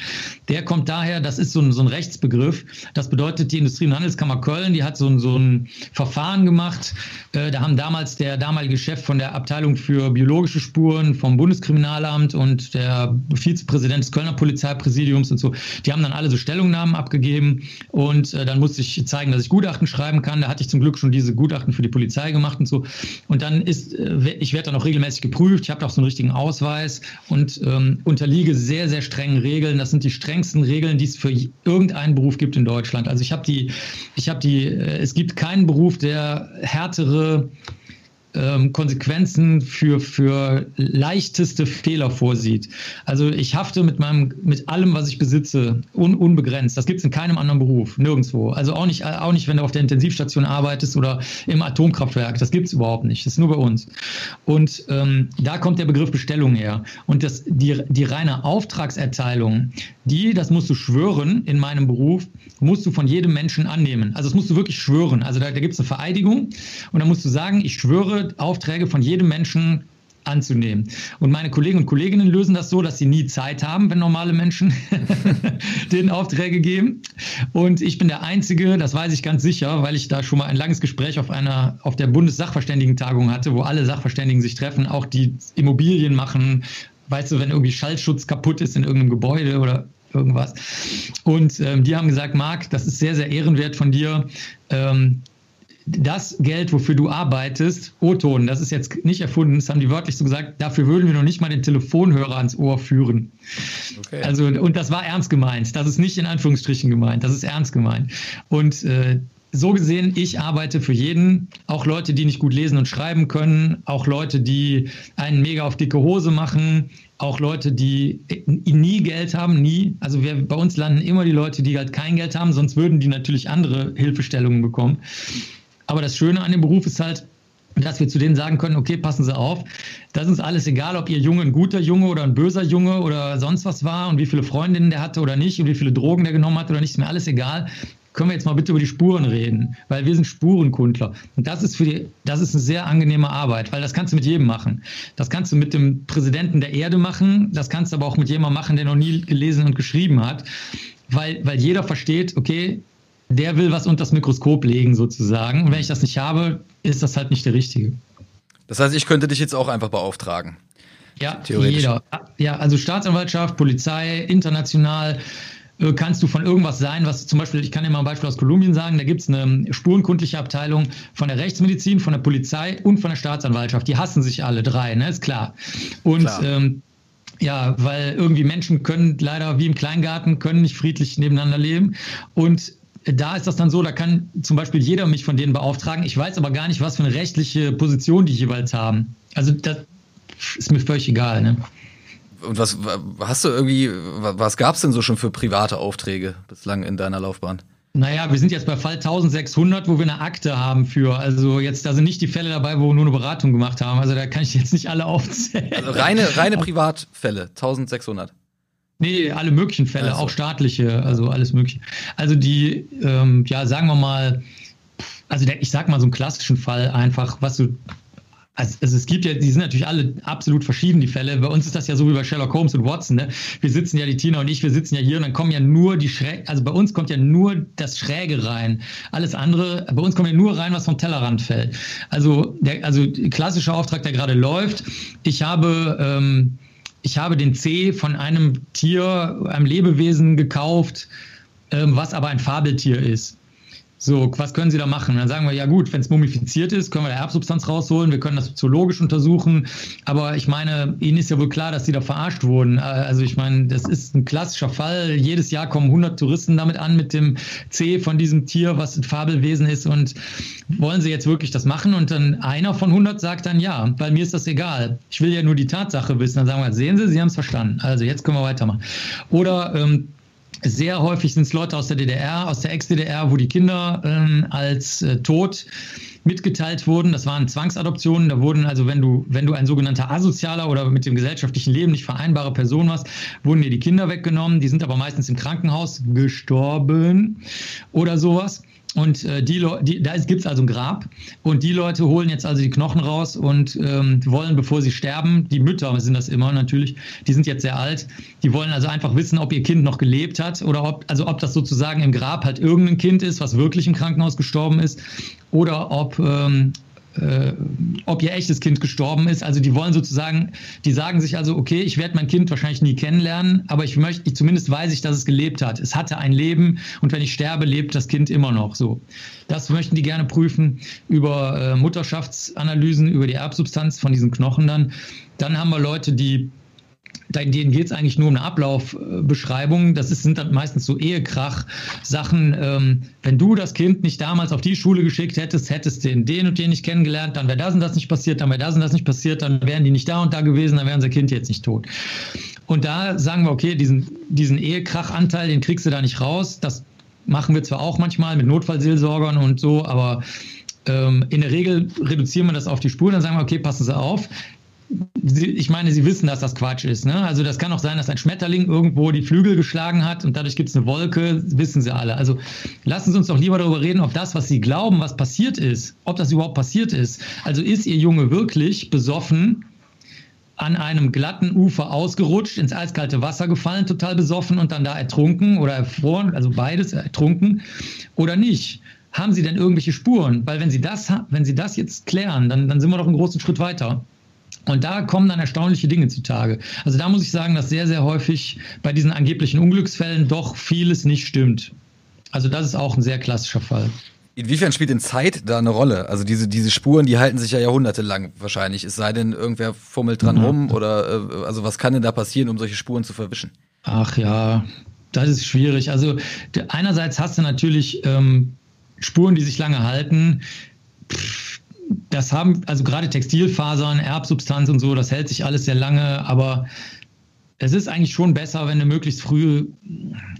Der kommt daher, das ist so ein, so ein Rechtsbegriff. Das bedeutet, die Industrie- und Handelskammer Köln, die hat so ein, so ein Verfahren gemacht. Äh, da haben damals der damalige Chef von der Abteilung für biologische Spuren vom Bundeskriminalamt und der Vizepräsident des Kölner Polizeipräsidiums und so, die haben dann alle so Stellungnahmen abgegeben und äh, dann musste ich zeigen, dass ich Gutachten schreiben kann. Da hatte ich zum Glück schon diese Gutachten für die Polizei gemacht und so. Und dann ist, äh, ich werde dann auch regelmäßig geprüft. Ich habe auch so einen richtigen Ausweis und ähm, unterliege sehr, sehr strengen Regeln. Das sind die strengsten Regeln, die es für irgendeinen Beruf gibt in Deutschland. Also ich habe die, ich habe die, äh, es gibt keinen Beruf, der härtere ähm, Konsequenzen für, für leichteste Fehler vorsieht. Also ich hafte mit meinem, mit allem, was ich besitze, un, unbegrenzt. Das gibt es in keinem anderen Beruf, nirgendwo. Also auch nicht, auch nicht, wenn du auf der Intensivstation arbeitest oder im Atomkraftwerk. Das gibt es überhaupt nicht. Das ist nur bei uns. Und ähm, da kommt der Begriff Bestellung her. Und das, die, die reine Auftragserteilung, die, das musst du schwören in meinem Beruf, musst du von jedem Menschen annehmen. Also das musst du wirklich schwören. Also da, da gibt es eine Vereidigung und dann musst du sagen, ich schwöre, Aufträge von jedem Menschen anzunehmen. Und meine Kollegen und Kolleginnen lösen das so, dass sie nie Zeit haben, wenn normale Menschen den Aufträge geben. Und ich bin der Einzige, das weiß ich ganz sicher, weil ich da schon mal ein langes Gespräch auf einer, auf der Bundessachverständigentagung hatte, wo alle Sachverständigen sich treffen, auch die Immobilien machen. Weißt du, wenn irgendwie Schallschutz kaputt ist in irgendeinem Gebäude oder irgendwas. Und ähm, die haben gesagt, Marc, das ist sehr, sehr ehrenwert von dir. Ähm, das Geld, wofür du arbeitest, O-Ton, das ist jetzt nicht erfunden, das haben die wörtlich so gesagt, dafür würden wir noch nicht mal den Telefonhörer ans Ohr führen. Okay. Also, und das war ernst gemeint. Das ist nicht in Anführungsstrichen gemeint, das ist ernst gemeint. Und äh, so gesehen, ich arbeite für jeden, auch Leute, die nicht gut lesen und schreiben können, auch Leute, die einen mega auf dicke Hose machen, auch Leute, die nie Geld haben, nie. Also wir, bei uns landen immer die Leute, die halt kein Geld haben, sonst würden die natürlich andere Hilfestellungen bekommen. Aber das Schöne an dem Beruf ist halt, dass wir zu denen sagen können, okay, passen Sie auf, das ist alles egal, ob Ihr Junge ein guter Junge oder ein böser Junge oder sonst was war und wie viele Freundinnen der hatte oder nicht und wie viele Drogen der genommen hat oder nicht, ist mir alles egal. Können wir jetzt mal bitte über die Spuren reden, weil wir sind Spurenkundler. Und das ist für die, das ist eine sehr angenehme Arbeit, weil das kannst du mit jedem machen. Das kannst du mit dem Präsidenten der Erde machen, das kannst du aber auch mit jemandem machen, der noch nie gelesen und geschrieben hat, weil, weil jeder versteht, okay, der will was unter das Mikroskop legen sozusagen. Und wenn ich das nicht habe, ist das halt nicht der Richtige. Das heißt, ich könnte dich jetzt auch einfach beauftragen. Ja, jeder. Ja, also Staatsanwaltschaft, Polizei, international äh, kannst du von irgendwas sein, was zum Beispiel, ich kann dir mal ein Beispiel aus Kolumbien sagen, da gibt es eine spurenkundliche Abteilung von der Rechtsmedizin, von der Polizei und von der Staatsanwaltschaft. Die hassen sich alle drei, ne, ist klar. Und klar. Ähm, ja, weil irgendwie Menschen können leider wie im Kleingarten, können nicht friedlich nebeneinander leben. Und da ist das dann so, da kann zum Beispiel jeder mich von denen beauftragen. Ich weiß aber gar nicht, was für eine rechtliche Position die jeweils haben. Also das ist mir völlig egal. Ne? Und was hast du irgendwie, was gab es denn so schon für private Aufträge bislang in deiner Laufbahn? Naja, wir sind jetzt bei Fall 1600, wo wir eine Akte haben für. Also jetzt, da sind nicht die Fälle dabei, wo wir nur eine Beratung gemacht haben. Also da kann ich jetzt nicht alle aufzählen. Also reine, reine Privatfälle, 1600. Nee, alle möglichen Fälle, also. auch staatliche, also alles mögliche. Also die, ähm, ja, sagen wir mal, also der, ich sag mal so einen klassischen Fall einfach, was du also, also, es gibt ja, die sind natürlich alle absolut verschieden, die Fälle. Bei uns ist das ja so wie bei Sherlock Holmes und Watson. Ne? Wir sitzen ja, die Tina und ich, wir sitzen ja hier und dann kommen ja nur die Schräge, also bei uns kommt ja nur das Schräge rein. Alles andere, bei uns kommt ja nur rein, was vom Tellerrand fällt. Also, der, also klassischer Auftrag, der gerade läuft. Ich habe, ähm, ich habe den C von einem Tier, einem Lebewesen gekauft, ähm, was aber ein Fabeltier ist. So, was können Sie da machen? Dann sagen wir, ja gut, wenn es mumifiziert ist, können wir da Erbsubstanz rausholen, wir können das zoologisch untersuchen. Aber ich meine, Ihnen ist ja wohl klar, dass Sie da verarscht wurden. Äh, also ich meine, das ist ein klassischer Fall. Jedes Jahr kommen 100 Touristen damit an mit dem C von diesem Tier, was ein Fabelwesen ist. Und wollen Sie jetzt wirklich das machen? Und dann einer von 100 sagt dann ja, weil mir ist das egal. Ich will ja nur die Tatsache wissen. Dann sagen wir, sehen Sie, Sie haben es verstanden. Also jetzt können wir weitermachen. Oder ähm, sehr häufig sind es Leute aus der DDR, aus der Ex-DDR, wo die Kinder ähm, als äh, tot mitgeteilt wurden. Das waren Zwangsadoptionen. Da wurden also, wenn du, wenn du ein sogenannter asozialer oder mit dem gesellschaftlichen Leben nicht vereinbare Person warst, wurden dir die Kinder weggenommen. Die sind aber meistens im Krankenhaus gestorben oder sowas. Und äh, die, die da gibt es also ein Grab. Und die Leute holen jetzt also die Knochen raus und ähm, wollen, bevor sie sterben, die Mütter sind das immer natürlich, die sind jetzt sehr alt, die wollen also einfach wissen, ob ihr Kind noch gelebt hat oder ob, also ob das sozusagen im Grab halt irgendein Kind ist, was wirklich im Krankenhaus gestorben ist oder ob ähm, äh, ob ihr echtes Kind gestorben ist. Also die wollen sozusagen, die sagen sich also, okay, ich werde mein Kind wahrscheinlich nie kennenlernen, aber ich möchte, ich, zumindest weiß ich, dass es gelebt hat. Es hatte ein Leben und wenn ich sterbe, lebt das Kind immer noch so. Das möchten die gerne prüfen über äh, Mutterschaftsanalysen, über die Erbsubstanz von diesen Knochen dann. Dann haben wir Leute, die denen geht es eigentlich nur um eine Ablaufbeschreibung. Das ist, sind dann meistens so Ehekrach-Sachen. Ähm, wenn du das Kind nicht damals auf die Schule geschickt hättest, hättest du den und den nicht kennengelernt, dann wäre das und das nicht passiert, dann wäre das und das nicht passiert, dann wären die nicht da und da gewesen, dann wäre unser Kind jetzt nicht tot. Und da sagen wir, okay, diesen, diesen Ehekrachanteil, den kriegst du da nicht raus. Das machen wir zwar auch manchmal mit Notfallseelsorgern und so, aber ähm, in der Regel reduzieren wir das auf die Spuren, dann sagen wir, okay, passen Sie auf, ich meine, Sie wissen, dass das Quatsch ist. Ne? Also das kann auch sein, dass ein Schmetterling irgendwo die Flügel geschlagen hat und dadurch gibt es eine Wolke, wissen Sie alle. Also lassen Sie uns doch lieber darüber reden, ob das, was Sie glauben, was passiert ist, ob das überhaupt passiert ist. Also ist Ihr Junge wirklich besoffen an einem glatten Ufer ausgerutscht, ins eiskalte Wasser gefallen, total besoffen und dann da ertrunken oder erfroren, also beides ertrunken oder nicht? Haben Sie denn irgendwelche Spuren? Weil wenn Sie das, wenn Sie das jetzt klären, dann, dann sind wir doch einen großen Schritt weiter. Und da kommen dann erstaunliche Dinge zutage. Also da muss ich sagen, dass sehr, sehr häufig bei diesen angeblichen Unglücksfällen doch vieles nicht stimmt. Also das ist auch ein sehr klassischer Fall. Inwiefern spielt denn Zeit da eine Rolle? Also diese, diese Spuren, die halten sich ja jahrhundertelang wahrscheinlich. Es sei denn, irgendwer fummelt dran mhm. rum oder äh, also was kann denn da passieren, um solche Spuren zu verwischen? Ach ja, das ist schwierig. Also einerseits hast du natürlich ähm, Spuren, die sich lange halten. Pff, das haben, also gerade Textilfasern, Erbsubstanz und so, das hält sich alles sehr lange, aber es ist eigentlich schon besser, wenn du möglichst früh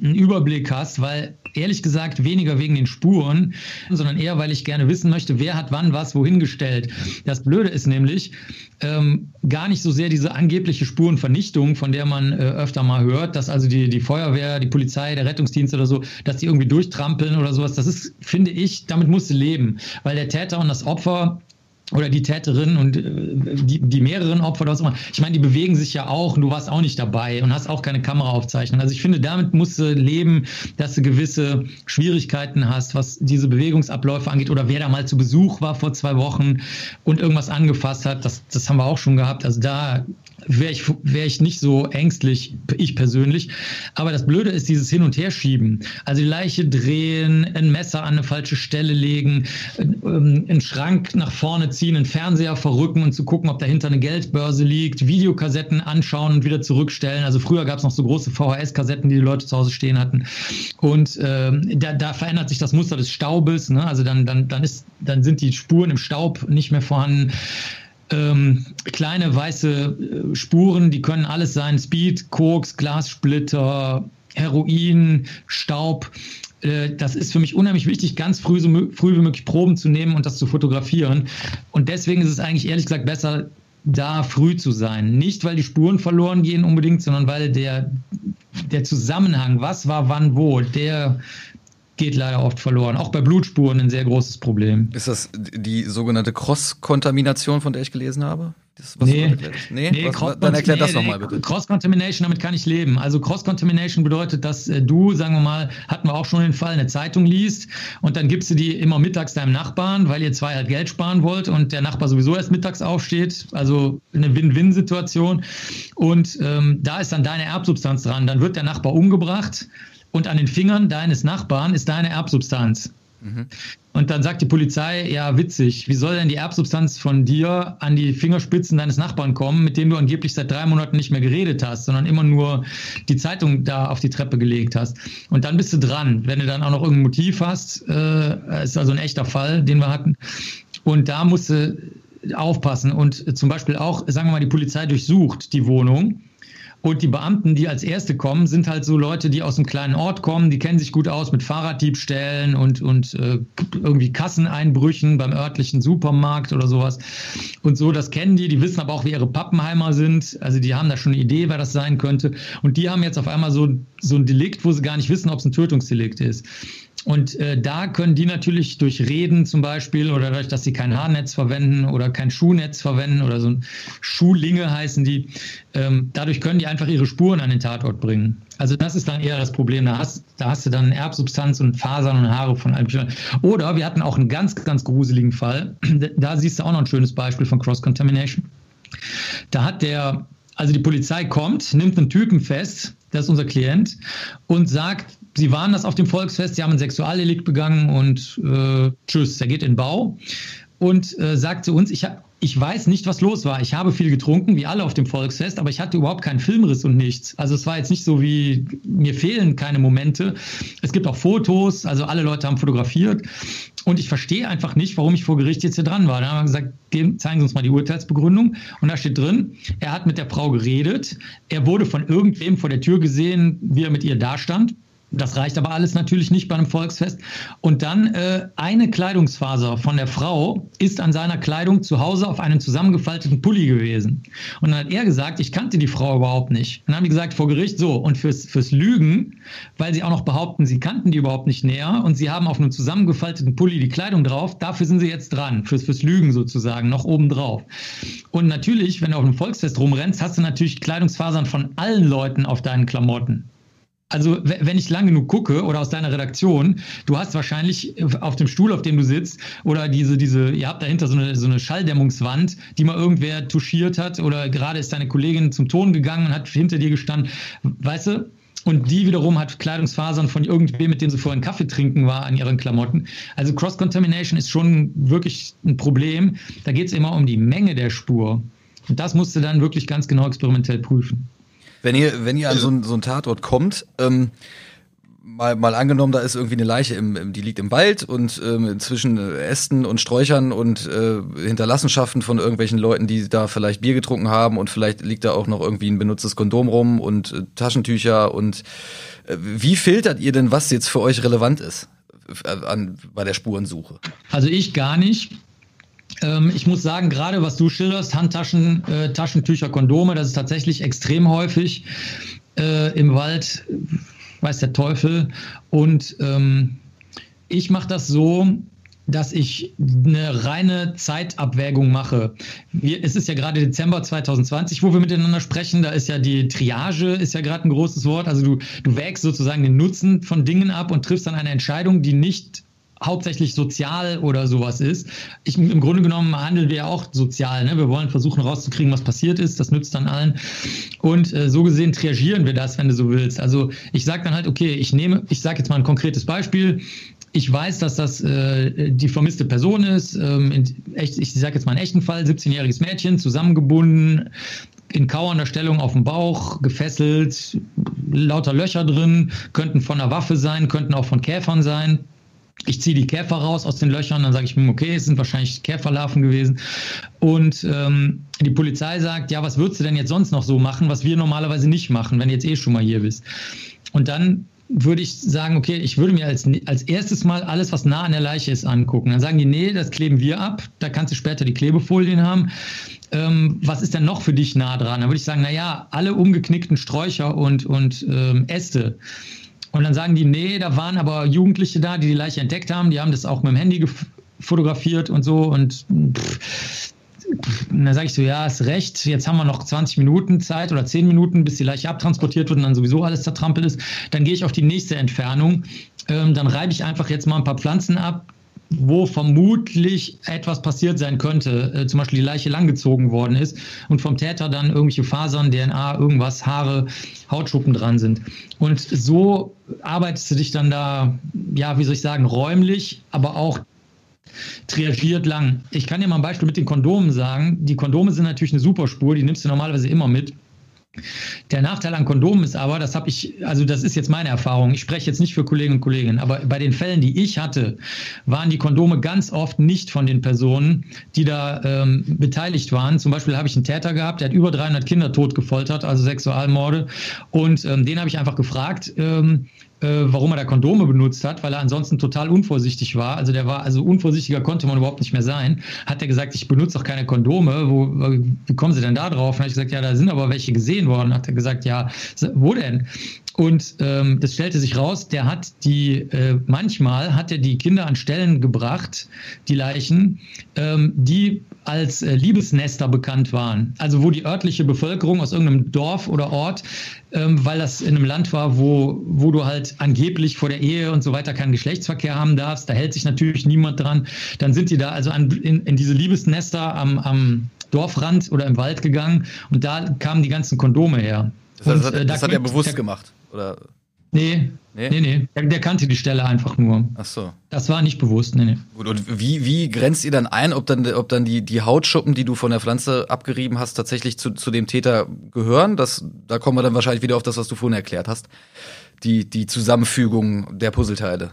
einen Überblick hast, weil ehrlich gesagt weniger wegen den Spuren, sondern eher, weil ich gerne wissen möchte, wer hat wann was wohin gestellt. Das Blöde ist nämlich ähm, gar nicht so sehr diese angebliche Spurenvernichtung, von der man äh, öfter mal hört, dass also die, die Feuerwehr, die Polizei, der Rettungsdienst oder so, dass die irgendwie durchtrampeln oder sowas. Das ist, finde ich, damit musst du leben, weil der Täter und das Opfer oder die Täterin und äh, die, die mehreren Opfer, was immer. Ich meine, die bewegen sich ja auch und du warst auch nicht dabei und hast auch keine Kameraaufzeichnung. Also ich finde, damit musst du leben, dass du gewisse Schwierigkeiten hast, was diese Bewegungsabläufe angeht oder wer da mal zu Besuch war vor zwei Wochen und irgendwas angefasst hat. Das, das haben wir auch schon gehabt. Also da wäre ich, wär ich nicht so ängstlich, ich persönlich. Aber das Blöde ist dieses Hin- und Herschieben. Also die Leiche drehen, ein Messer an eine falsche Stelle legen, ähm, einen Schrank nach vorne ziehen, einen Fernseher verrücken und zu gucken, ob dahinter eine Geldbörse liegt, Videokassetten anschauen und wieder zurückstellen. Also früher gab es noch so große VHS-Kassetten, die die Leute zu Hause stehen hatten. Und ähm, da, da verändert sich das Muster des Staubes. Ne? Also dann, dann, dann, ist, dann sind die Spuren im Staub nicht mehr vorhanden ähm, kleine weiße äh, Spuren, die können alles sein: Speed, Koks, Glassplitter, Heroin, Staub. Äh, das ist für mich unheimlich wichtig, ganz früh, so früh wie möglich Proben zu nehmen und das zu fotografieren. Und deswegen ist es eigentlich ehrlich gesagt besser, da früh zu sein. Nicht, weil die Spuren verloren gehen unbedingt, sondern weil der, der Zusammenhang, was war wann wo, der geht leider oft verloren. Auch bei Blutspuren ein sehr großes Problem. Ist das die sogenannte Cross-Kontamination, von der ich gelesen habe? Das, was nee, nee, nee was, dann erklär nee, das nochmal bitte. Cross-Contamination, damit kann ich leben. Also Cross-Contamination bedeutet, dass äh, du, sagen wir mal, hatten wir auch schon den Fall, eine Zeitung liest und dann gibst du die immer mittags deinem Nachbarn, weil ihr zwei halt Geld sparen wollt und der Nachbar sowieso erst mittags aufsteht. Also eine Win-Win-Situation. Und ähm, da ist dann deine Erbsubstanz dran. Dann wird der Nachbar umgebracht und an den Fingern deines Nachbarn ist deine Erbsubstanz. Mhm. Und dann sagt die Polizei, ja, witzig, wie soll denn die Erbsubstanz von dir an die Fingerspitzen deines Nachbarn kommen, mit dem du angeblich seit drei Monaten nicht mehr geredet hast, sondern immer nur die Zeitung da auf die Treppe gelegt hast. Und dann bist du dran. Wenn du dann auch noch irgendein Motiv hast, äh, ist also ein echter Fall, den wir hatten. Und da musst du aufpassen. Und zum Beispiel auch, sagen wir mal, die Polizei durchsucht die Wohnung und die Beamten, die als Erste kommen, sind halt so Leute, die aus einem kleinen Ort kommen, die kennen sich gut aus mit Fahrraddiebstählen und, und äh, irgendwie Kasseneinbrüchen beim örtlichen Supermarkt oder sowas. Und so, das kennen die, die wissen aber auch, wie ihre Pappenheimer sind. Also die haben da schon eine Idee, wer das sein könnte. Und die haben jetzt auf einmal so, so ein Delikt, wo sie gar nicht wissen, ob es ein Tötungsdelikt ist. Und äh, da können die natürlich durch Reden zum Beispiel oder dadurch, dass sie kein Haarnetz verwenden oder kein Schuhnetz verwenden oder so ein Schuhlinge heißen die, ähm, dadurch können die einfach ihre Spuren an den Tatort bringen. Also das ist dann eher das Problem. Da hast, da hast du dann Erbsubstanz und Fasern und Haare von allem. Oder wir hatten auch einen ganz, ganz gruseligen Fall. Da siehst du auch noch ein schönes Beispiel von Cross-Contamination. Da hat der, also die Polizei kommt, nimmt einen Typen fest, das ist unser Klient, und sagt, Sie waren das auf dem Volksfest, Sie haben ein Sexualdelikt begangen und äh, tschüss, er geht in Bau und äh, sagt zu uns, ich, ich weiß nicht, was los war. Ich habe viel getrunken, wie alle auf dem Volksfest, aber ich hatte überhaupt keinen Filmriss und nichts. Also es war jetzt nicht so wie, mir fehlen keine Momente. Es gibt auch Fotos, also alle Leute haben fotografiert. Und ich verstehe einfach nicht, warum ich vor Gericht jetzt hier dran war. Da haben wir gesagt, zeigen Sie uns mal die Urteilsbegründung. Und da steht drin, er hat mit der Frau geredet. Er wurde von irgendwem vor der Tür gesehen, wie er mit ihr dastand. Das reicht aber alles natürlich nicht bei einem Volksfest. Und dann äh, eine Kleidungsfaser von der Frau ist an seiner Kleidung zu Hause auf einem zusammengefalteten Pulli gewesen. Und dann hat er gesagt, ich kannte die Frau überhaupt nicht. Und dann haben die gesagt, vor Gericht so. Und fürs, fürs Lügen, weil sie auch noch behaupten, sie kannten die überhaupt nicht näher und sie haben auf einem zusammengefalteten Pulli die Kleidung drauf, dafür sind sie jetzt dran. Fürs, fürs Lügen sozusagen, noch oben drauf. Und natürlich, wenn du auf einem Volksfest rumrennst, hast du natürlich Kleidungsfasern von allen Leuten auf deinen Klamotten. Also, wenn ich lang genug gucke oder aus deiner Redaktion, du hast wahrscheinlich auf dem Stuhl, auf dem du sitzt, oder diese, diese, ihr habt dahinter so eine, so eine Schalldämmungswand, die mal irgendwer touchiert hat, oder gerade ist deine Kollegin zum Ton gegangen und hat hinter dir gestanden. Weißt du, und die wiederum hat Kleidungsfasern von irgendwem, mit dem sie vorher einen Kaffee trinken war, an ihren Klamotten. Also Cross-Contamination ist schon wirklich ein Problem. Da geht es immer um die Menge der Spur. Und das musst du dann wirklich ganz genau experimentell prüfen. Wenn ihr, wenn ihr an so, ein, so einen Tatort kommt, ähm, mal, mal angenommen, da ist irgendwie eine Leiche, im, im, die liegt im Wald und ähm, zwischen Ästen und Sträuchern und äh, Hinterlassenschaften von irgendwelchen Leuten, die da vielleicht Bier getrunken haben und vielleicht liegt da auch noch irgendwie ein benutztes Kondom rum und äh, Taschentücher und äh, wie filtert ihr denn, was jetzt für euch relevant ist äh, an, bei der Spurensuche? Also ich gar nicht. Ähm, ich muss sagen, gerade was du schilderst, Handtaschen, äh, Taschentücher, Kondome, das ist tatsächlich extrem häufig äh, im Wald, weiß der Teufel. Und ähm, ich mache das so, dass ich eine reine Zeitabwägung mache. Wir, es ist ja gerade Dezember 2020, wo wir miteinander sprechen. Da ist ja die Triage, ist ja gerade ein großes Wort. Also du, du wägst sozusagen den Nutzen von Dingen ab und triffst dann eine Entscheidung, die nicht hauptsächlich sozial oder sowas ist. Ich, Im Grunde genommen handeln wir ja auch sozial. Ne? Wir wollen versuchen rauszukriegen, was passiert ist. Das nützt dann allen. Und äh, so gesehen triagieren wir das, wenn du so willst. Also ich sage dann halt, okay, ich nehme, ich sage jetzt mal ein konkretes Beispiel. Ich weiß, dass das äh, die vermisste Person ist. Ähm, in, echt, ich sage jetzt mal einen echten Fall, 17-jähriges Mädchen, zusammengebunden, in kauernder Stellung auf dem Bauch, gefesselt, lauter Löcher drin, könnten von einer Waffe sein, könnten auch von Käfern sein ich ziehe die Käfer raus aus den Löchern, dann sage ich mir, okay, es sind wahrscheinlich Käferlarven gewesen. Und ähm, die Polizei sagt, ja, was würdest du denn jetzt sonst noch so machen, was wir normalerweise nicht machen, wenn du jetzt eh schon mal hier bist? Und dann würde ich sagen, okay, ich würde mir als, als erstes mal alles, was nah an der Leiche ist, angucken. Dann sagen die, nee, das kleben wir ab, da kannst du später die Klebefolien haben. Ähm, was ist denn noch für dich nah dran? Dann würde ich sagen, naja, alle umgeknickten Sträucher und, und ähm, Äste Und dann sagen die, nee, da waren aber Jugendliche da, die die Leiche entdeckt haben, die haben das auch mit dem Handy fotografiert und so und und dann sage ich so, ja, ist recht, jetzt haben wir noch 20 Minuten Zeit oder 10 Minuten, bis die Leiche abtransportiert wird und dann sowieso alles zertrampelt ist. Dann gehe ich auf die nächste Entfernung. Ähm, dann reibe ich einfach jetzt mal ein paar Pflanzen ab, wo vermutlich etwas passiert sein könnte, äh, zum Beispiel die Leiche langgezogen worden ist und vom Täter dann irgendwelche Fasern, DNA, irgendwas, Haare, Hautschuppen dran sind. Und so arbeitest du dich dann da, ja, wie soll ich sagen, räumlich, aber auch triagiert lang. Ich kann dir mal ein Beispiel mit den Kondomen sagen. Die Kondome sind natürlich eine Superspur, die nimmst du normalerweise immer mit. Der Nachteil an Kondomen ist aber, das habe ich, also das ist jetzt meine Erfahrung, ich spreche jetzt nicht für Kollegen und Kolleginnen, aber bei den Fällen, die ich hatte, waren die Kondome ganz oft nicht von den Personen, die da ähm, beteiligt waren. Zum Beispiel habe ich einen Täter gehabt, der hat über 300 Kinder totgefoltert, also Sexualmorde. Und ähm, den habe ich einfach gefragt, ähm, äh, warum er da Kondome benutzt hat, weil er ansonsten total unvorsichtig war. Also der war, also unvorsichtiger konnte man überhaupt nicht mehr sein. Hat er gesagt, ich benutze auch keine Kondome. Wo, wie kommen Sie denn da drauf? Und habe ich gesagt, ja, da sind aber welche gesehen worden. Hat er gesagt, ja, wo denn? Und ähm, das stellte sich raus, der hat die, äh, manchmal hat er die Kinder an Stellen gebracht, die Leichen, ähm, die als äh, Liebesnester bekannt waren. Also wo die örtliche Bevölkerung aus irgendeinem Dorf oder Ort, ähm, weil das in einem Land war, wo, wo du halt angeblich vor der Ehe und so weiter keinen Geschlechtsverkehr haben darfst, da hält sich natürlich niemand dran, dann sind die da also an, in, in diese Liebesnester am, am Dorfrand oder im Wald gegangen und da kamen die ganzen Kondome her. Das, und, äh, das hat er bewusst gemacht. Oder? Nee, nee, nee, nee. Der, der, kannte die Stelle einfach nur. Ach so. Das war nicht bewusst, nee, nee. Gut, und wie, wie grenzt ihr dann ein, ob dann, ob dann die, die Hautschuppen, die du von der Pflanze abgerieben hast, tatsächlich zu, zu dem Täter gehören? Das, da kommen wir dann wahrscheinlich wieder auf das, was du vorhin erklärt hast. Die, die Zusammenfügung der Puzzleteile.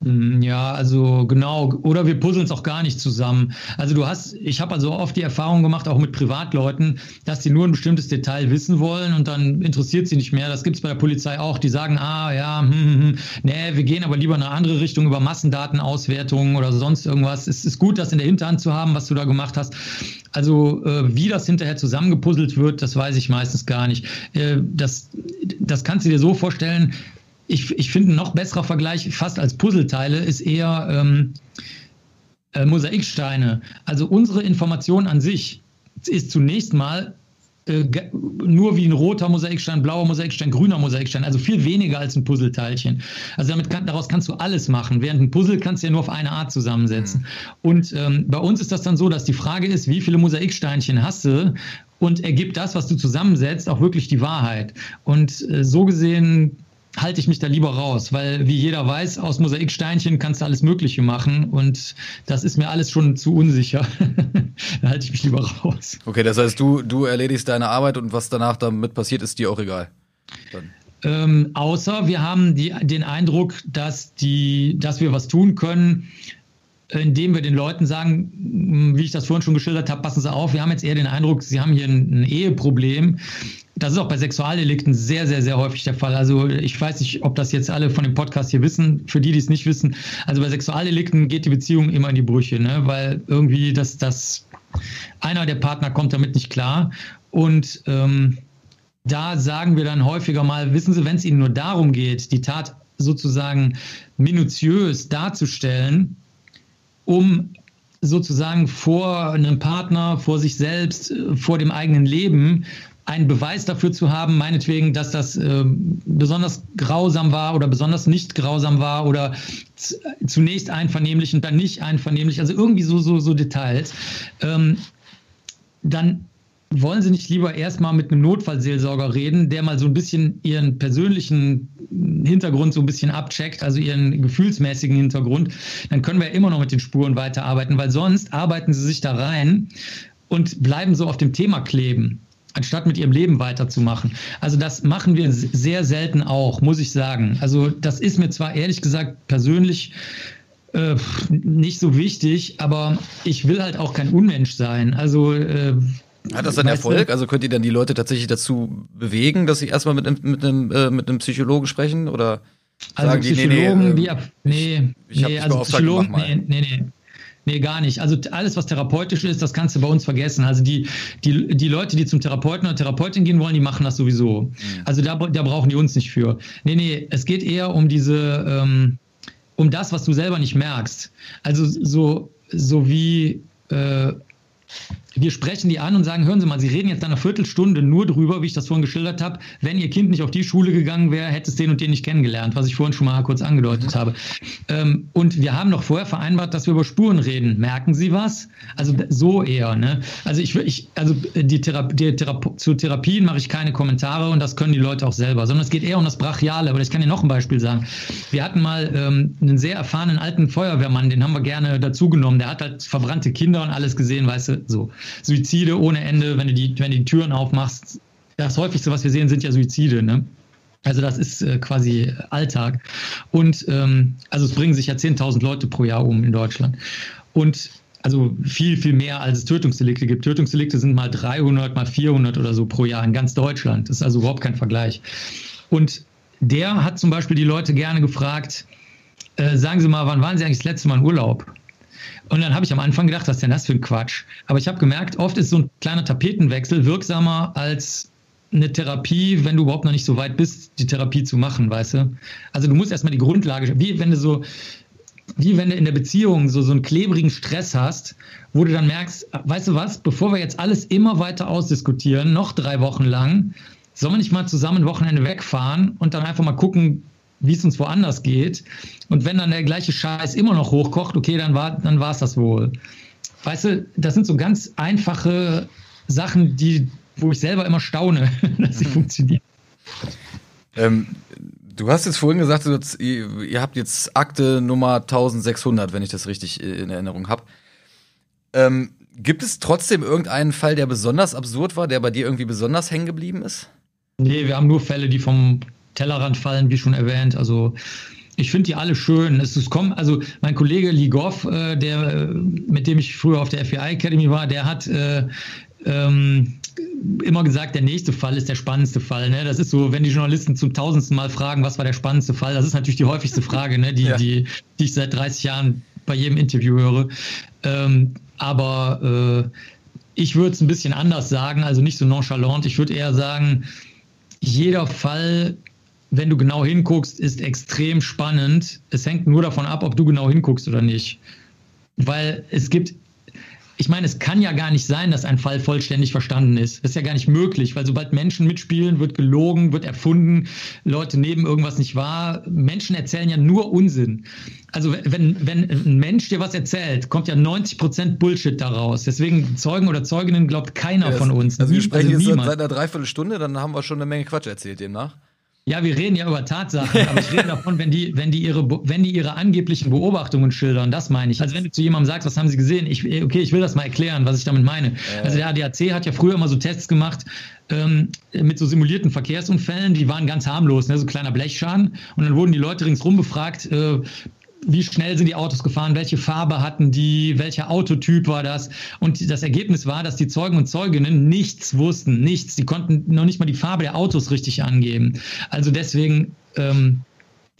Mm, ja, also genau. Oder wir puzzeln es auch gar nicht zusammen. Also du hast, ich habe also oft die Erfahrung gemacht, auch mit Privatleuten, dass die nur ein bestimmtes Detail wissen wollen und dann interessiert sie nicht mehr. Das gibt es bei der Polizei auch. Die sagen, ah ja, hm, hm, hm, nee, wir gehen aber lieber in eine andere Richtung über Massendatenauswertungen oder sonst irgendwas. Es ist gut, das in der Hinterhand zu haben, was du da gemacht hast. Also äh, wie das hinterher zusammengepuzzelt wird, das weiß ich meistens gar nicht. Äh, das, das kannst du dir so vorstellen, ich, ich finde, ein noch besserer Vergleich, fast als Puzzleteile, ist eher ähm, äh, Mosaiksteine. Also unsere Information an sich ist zunächst mal äh, nur wie ein roter Mosaikstein, blauer Mosaikstein, grüner Mosaikstein, also viel weniger als ein Puzzleteilchen. Also damit kann, daraus kannst du alles machen, während ein Puzzle kannst du ja nur auf eine Art zusammensetzen. Mhm. Und ähm, bei uns ist das dann so, dass die Frage ist, wie viele Mosaiksteinchen hast du und ergibt das, was du zusammensetzt, auch wirklich die Wahrheit. Und äh, so gesehen halte ich mich da lieber raus, weil wie jeder weiß, aus Mosaiksteinchen kannst du alles Mögliche machen und das ist mir alles schon zu unsicher. da halte ich mich lieber raus. Okay, das heißt, du, du erledigst deine Arbeit und was danach damit passiert, ist dir auch egal. Ähm, außer wir haben die, den Eindruck, dass, die, dass wir was tun können, indem wir den Leuten sagen, wie ich das vorhin schon geschildert habe, passen Sie auf, wir haben jetzt eher den Eindruck, Sie haben hier ein, ein Eheproblem. Das ist auch bei Sexualdelikten sehr, sehr, sehr häufig der Fall. Also ich weiß nicht, ob das jetzt alle von dem Podcast hier wissen. Für die, die es nicht wissen, also bei Sexualdelikten geht die Beziehung immer in die Brüche, ne? weil irgendwie das, das einer der Partner kommt damit nicht klar. Und ähm, da sagen wir dann häufiger mal, wissen Sie, wenn es Ihnen nur darum geht, die Tat sozusagen minutiös darzustellen, um sozusagen vor einem Partner, vor sich selbst, vor dem eigenen Leben einen Beweis dafür zu haben, meinetwegen, dass das äh, besonders grausam war oder besonders nicht grausam war oder zunächst einvernehmlich und dann nicht einvernehmlich, also irgendwie so, so, so Details, ähm, dann wollen Sie nicht lieber erstmal mit einem Notfallseelsorger reden, der mal so ein bisschen Ihren persönlichen Hintergrund so ein bisschen abcheckt, also Ihren gefühlsmäßigen Hintergrund, dann können wir immer noch mit den Spuren weiterarbeiten, weil sonst arbeiten Sie sich da rein und bleiben so auf dem Thema kleben anstatt mit ihrem Leben weiterzumachen. Also das machen wir sehr selten auch, muss ich sagen. Also das ist mir zwar ehrlich gesagt persönlich äh, nicht so wichtig, aber ich will halt auch kein Unmensch sein. Also äh, hat das einen Erfolg? Also könnt ihr dann die Leute tatsächlich dazu bewegen, dass sie erstmal mit einem, mit einem, äh, mit einem Psychologen sprechen? Oder also sagen Psychologen, die, nee, nee, ich, ich nee, also Psychologen, nee, nee, nee. Nee, gar nicht. Also alles, was therapeutisch ist, das kannst du bei uns vergessen. Also die, die, die Leute, die zum Therapeuten oder Therapeutin gehen wollen, die machen das sowieso. Mhm. Also da, da brauchen die uns nicht für. Nee, nee, es geht eher um diese, ähm, um das, was du selber nicht merkst. Also so, so wie äh, wir sprechen die an und sagen, hören Sie mal, Sie reden jetzt eine Viertelstunde nur drüber, wie ich das vorhin geschildert habe. Wenn Ihr Kind nicht auf die Schule gegangen wäre, hätte es den und den nicht kennengelernt, was ich vorhin schon mal kurz angedeutet mhm. habe. Ähm, und wir haben noch vorher vereinbart, dass wir über Spuren reden. Merken Sie was? Also so eher. Ne? Also ich, ich also die, Thera die Thera zu Therapien mache ich keine Kommentare und das können die Leute auch selber, sondern es geht eher um das Brachiale. Aber ich kann dir noch ein Beispiel sagen. Wir hatten mal ähm, einen sehr erfahrenen alten Feuerwehrmann, den haben wir gerne dazugenommen. Der hat halt verbrannte Kinder und alles gesehen, weißt du, so. Suizide ohne Ende, wenn du die, wenn du die Türen aufmachst. Das häufigste, was wir sehen, sind ja Suizide. Ne? Also das ist äh, quasi Alltag. Und ähm, also es bringen sich ja 10.000 Leute pro Jahr um in Deutschland. Und also viel, viel mehr, als es Tötungsdelikte gibt. Tötungsdelikte sind mal 300, mal 400 oder so pro Jahr in ganz Deutschland. Das ist also überhaupt kein Vergleich. Und der hat zum Beispiel die Leute gerne gefragt, äh, sagen Sie mal, wann waren Sie eigentlich das letzte Mal in Urlaub? Und dann habe ich am Anfang gedacht, was ist denn das für ein Quatsch? Aber ich habe gemerkt, oft ist so ein kleiner Tapetenwechsel wirksamer als eine Therapie, wenn du überhaupt noch nicht so weit bist, die Therapie zu machen, weißt du? Also du musst erstmal die Grundlage, wie wenn du so, wie wenn du in der Beziehung so, so einen klebrigen Stress hast, wo du dann merkst, weißt du was, bevor wir jetzt alles immer weiter ausdiskutieren, noch drei Wochen lang, sollen wir nicht mal zusammen ein Wochenende wegfahren und dann einfach mal gucken, wie es uns woanders geht. Und wenn dann der gleiche Scheiß immer noch hochkocht, okay, dann war dann es das wohl. Weißt du, das sind so ganz einfache Sachen, die, wo ich selber immer staune, dass sie mhm. funktionieren. Ähm, du hast jetzt vorhin gesagt, ihr, ihr, habt jetzt Akte Nummer 1600, wenn ich das richtig in Erinnerung habe. Ähm, gibt es trotzdem irgendeinen Fall, der besonders absurd war, der bei dir irgendwie besonders hängen geblieben ist? Nee, wir haben nur Fälle, die vom Tellerrand fallen, wie schon erwähnt. Also ich finde die alle schön. Es, es kommt, also mein Kollege Ligov, äh, der, mit dem ich früher auf der FBI Academy war, der hat äh, ähm, immer gesagt, der nächste Fall ist der spannendste Fall. Ne? Das ist so, wenn die Journalisten zum tausendsten Mal fragen, was war der spannendste Fall, das ist natürlich die häufigste Frage, ne? die, ja. die, die ich seit 30 Jahren bei jedem Interview höre. Ähm, aber äh, ich würde es ein bisschen anders sagen, also nicht so nonchalant. Ich würde eher sagen, jeder Fall wenn du genau hinguckst, ist extrem spannend. Es hängt nur davon ab, ob du genau hinguckst oder nicht. Weil es gibt, ich meine, es kann ja gar nicht sein, dass ein Fall vollständig verstanden ist. Das ist ja gar nicht möglich, weil sobald Menschen mitspielen, wird gelogen, wird erfunden, Leute nehmen irgendwas nicht wahr. Menschen erzählen ja nur Unsinn. Also wenn, wenn ein Mensch dir was erzählt, kommt ja 90 Prozent Bullshit daraus. Deswegen Zeugen oder Zeuginnen glaubt keiner ja, von uns. Also wir sprechen also jetzt seit einer Dreiviertelstunde, dann haben wir schon eine Menge Quatsch erzählt demnach. Ja, wir reden ja über Tatsachen, aber ich rede davon, wenn die, wenn die ihre, wenn die ihre angeblichen Beobachtungen schildern, das meine ich. Also wenn du zu jemandem sagst, was haben sie gesehen? Ich, okay, ich will das mal erklären, was ich damit meine. Äh. Also der ADAC hat ja früher immer so Tests gemacht ähm, mit so simulierten Verkehrsunfällen, die waren ganz harmlos, ne? so kleiner Blechschaden. Und dann wurden die Leute ringsrum befragt, äh, wie schnell sind die Autos gefahren, welche Farbe hatten die, welcher Autotyp war das. Und das Ergebnis war, dass die Zeugen und Zeuginnen nichts wussten, nichts. Die konnten noch nicht mal die Farbe der Autos richtig angeben. Also deswegen. Ähm,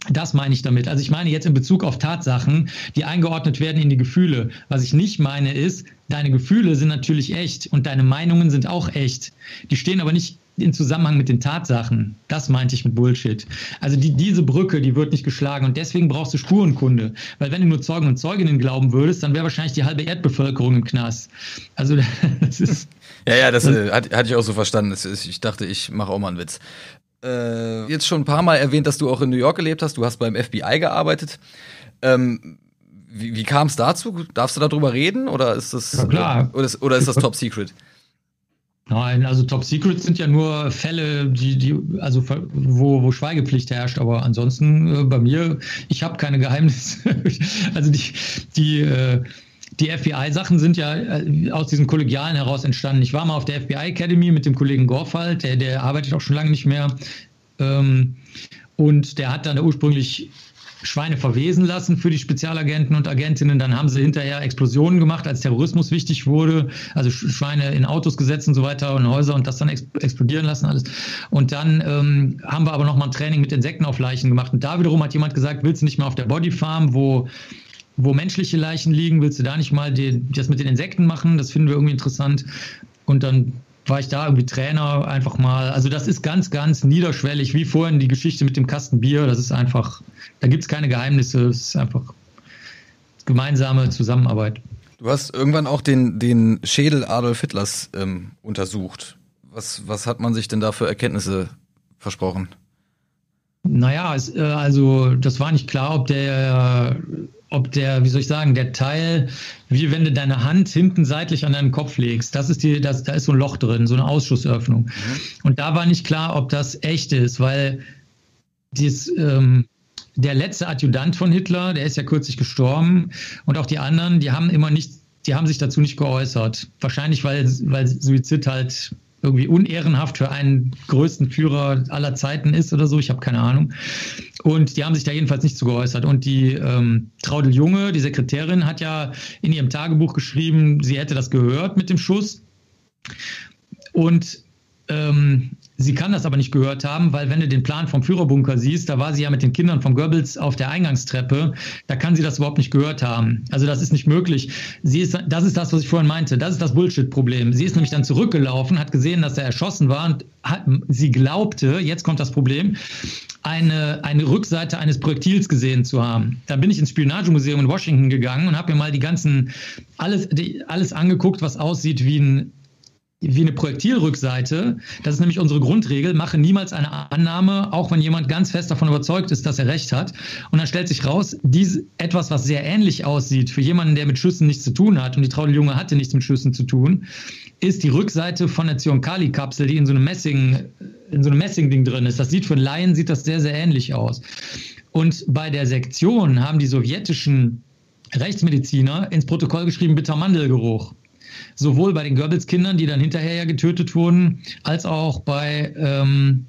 das meine ich damit. Also ich meine jetzt in Bezug auf Tatsachen, die eingeordnet werden in die Gefühle. Was ich nicht meine ist, deine Gefühle sind natürlich echt und deine Meinungen sind auch echt. Die stehen aber nicht in Zusammenhang mit den Tatsachen. Das meinte ich mit Bullshit. Also die, diese Brücke, die wird nicht geschlagen und deswegen brauchst du Spurenkunde. Weil wenn du nur Zeugen und Zeuginnen glauben würdest, dann wäre wahrscheinlich die halbe Erdbevölkerung im Knast. Also das ist. Ja, ja, das äh, hatte ich auch so verstanden. Ich dachte, ich mache auch mal einen Witz. Äh, jetzt schon ein paar Mal erwähnt, dass du auch in New York gelebt hast. Du hast beim FBI gearbeitet. Ähm, wie, wie kam es dazu? Darfst du darüber reden oder ist das ja, klar. Oder, ist, oder ist das Top Secret? Nein, also Top Secret sind ja nur Fälle, die, die, also wo, wo Schweigepflicht herrscht, aber ansonsten äh, bei mir, ich habe keine Geheimnisse. also die, die, äh, die FBI-Sachen sind ja äh, aus diesem Kollegialen heraus entstanden. Ich war mal auf der FBI Academy mit dem Kollegen Gorfald, der, der arbeitet auch schon lange nicht mehr. Ähm, und der hat dann ursprünglich Schweine verwesen lassen für die Spezialagenten und Agentinnen. Dann haben sie hinterher Explosionen gemacht, als Terrorismus wichtig wurde. Also Schweine in Autos gesetzt und so weiter und Häuser und das dann explodieren lassen alles. Und dann ähm, haben wir aber nochmal ein Training mit Insekten auf Leichen gemacht. Und da wiederum hat jemand gesagt, willst du nicht mehr auf der Bodyfarm, wo wo menschliche Leichen liegen, willst du da nicht mal den, das mit den Insekten machen? Das finden wir irgendwie interessant. Und dann war ich da irgendwie Trainer einfach mal. Also das ist ganz, ganz niederschwellig, wie vorhin die Geschichte mit dem Kasten Bier. Das ist einfach, da gibt es keine Geheimnisse. Es ist einfach gemeinsame Zusammenarbeit. Du hast irgendwann auch den, den Schädel Adolf Hitlers ähm, untersucht. Was, was hat man sich denn da für Erkenntnisse versprochen? Naja, es, äh, also das war nicht klar, ob der, ob der, wie soll ich sagen, der Teil, wie wenn du deine Hand hinten seitlich an deinen Kopf legst, das ist die, das, da ist so ein Loch drin, so eine Ausschussöffnung. Mhm. Und da war nicht klar, ob das echt ist, weil dies, ähm, der letzte Adjutant von Hitler, der ist ja kürzlich gestorben, und auch die anderen, die haben immer nicht, die haben sich dazu nicht geäußert. Wahrscheinlich, weil, weil Suizid halt irgendwie unehrenhaft für einen größten Führer aller Zeiten ist oder so. Ich habe keine Ahnung. Und die haben sich da jedenfalls nicht zu geäußert. Und die ähm, Traudel Junge, die Sekretärin, hat ja in ihrem Tagebuch geschrieben, sie hätte das gehört mit dem Schuss. Und ähm, sie kann das aber nicht gehört haben, weil wenn du den Plan vom Führerbunker siehst, da war sie ja mit den Kindern von Goebbels auf der Eingangstreppe, da kann sie das überhaupt nicht gehört haben. Also das ist nicht möglich. Sie ist, das ist das, was ich vorhin meinte. Das ist das Bullshit-Problem. Sie ist nämlich dann zurückgelaufen, hat gesehen, dass er erschossen war und hat, sie glaubte, jetzt kommt das Problem, eine, eine Rückseite eines Projektils gesehen zu haben. Dann bin ich ins Spionagemuseum in Washington gegangen und habe mir mal die ganzen, alles, die, alles angeguckt, was aussieht wie ein wie eine Projektilrückseite. Das ist nämlich unsere Grundregel. Mache niemals eine Annahme, auch wenn jemand ganz fest davon überzeugt ist, dass er recht hat. Und dann stellt sich raus, dies, etwas, was sehr ähnlich aussieht für jemanden, der mit Schüssen nichts zu tun hat, und die Traudel Junge hatte nichts mit Schüssen zu tun, ist die Rückseite von der Zyankali-Kapsel, die in so einem Messing, in so einem Messing-Ding drin ist. Das sieht für Laien sieht das sehr, sehr ähnlich aus. Und bei der Sektion haben die sowjetischen Rechtsmediziner ins Protokoll geschrieben, bitter Mandelgeruch sowohl bei den Goebbels-Kindern, die dann hinterher ja getötet wurden, als auch bei ähm,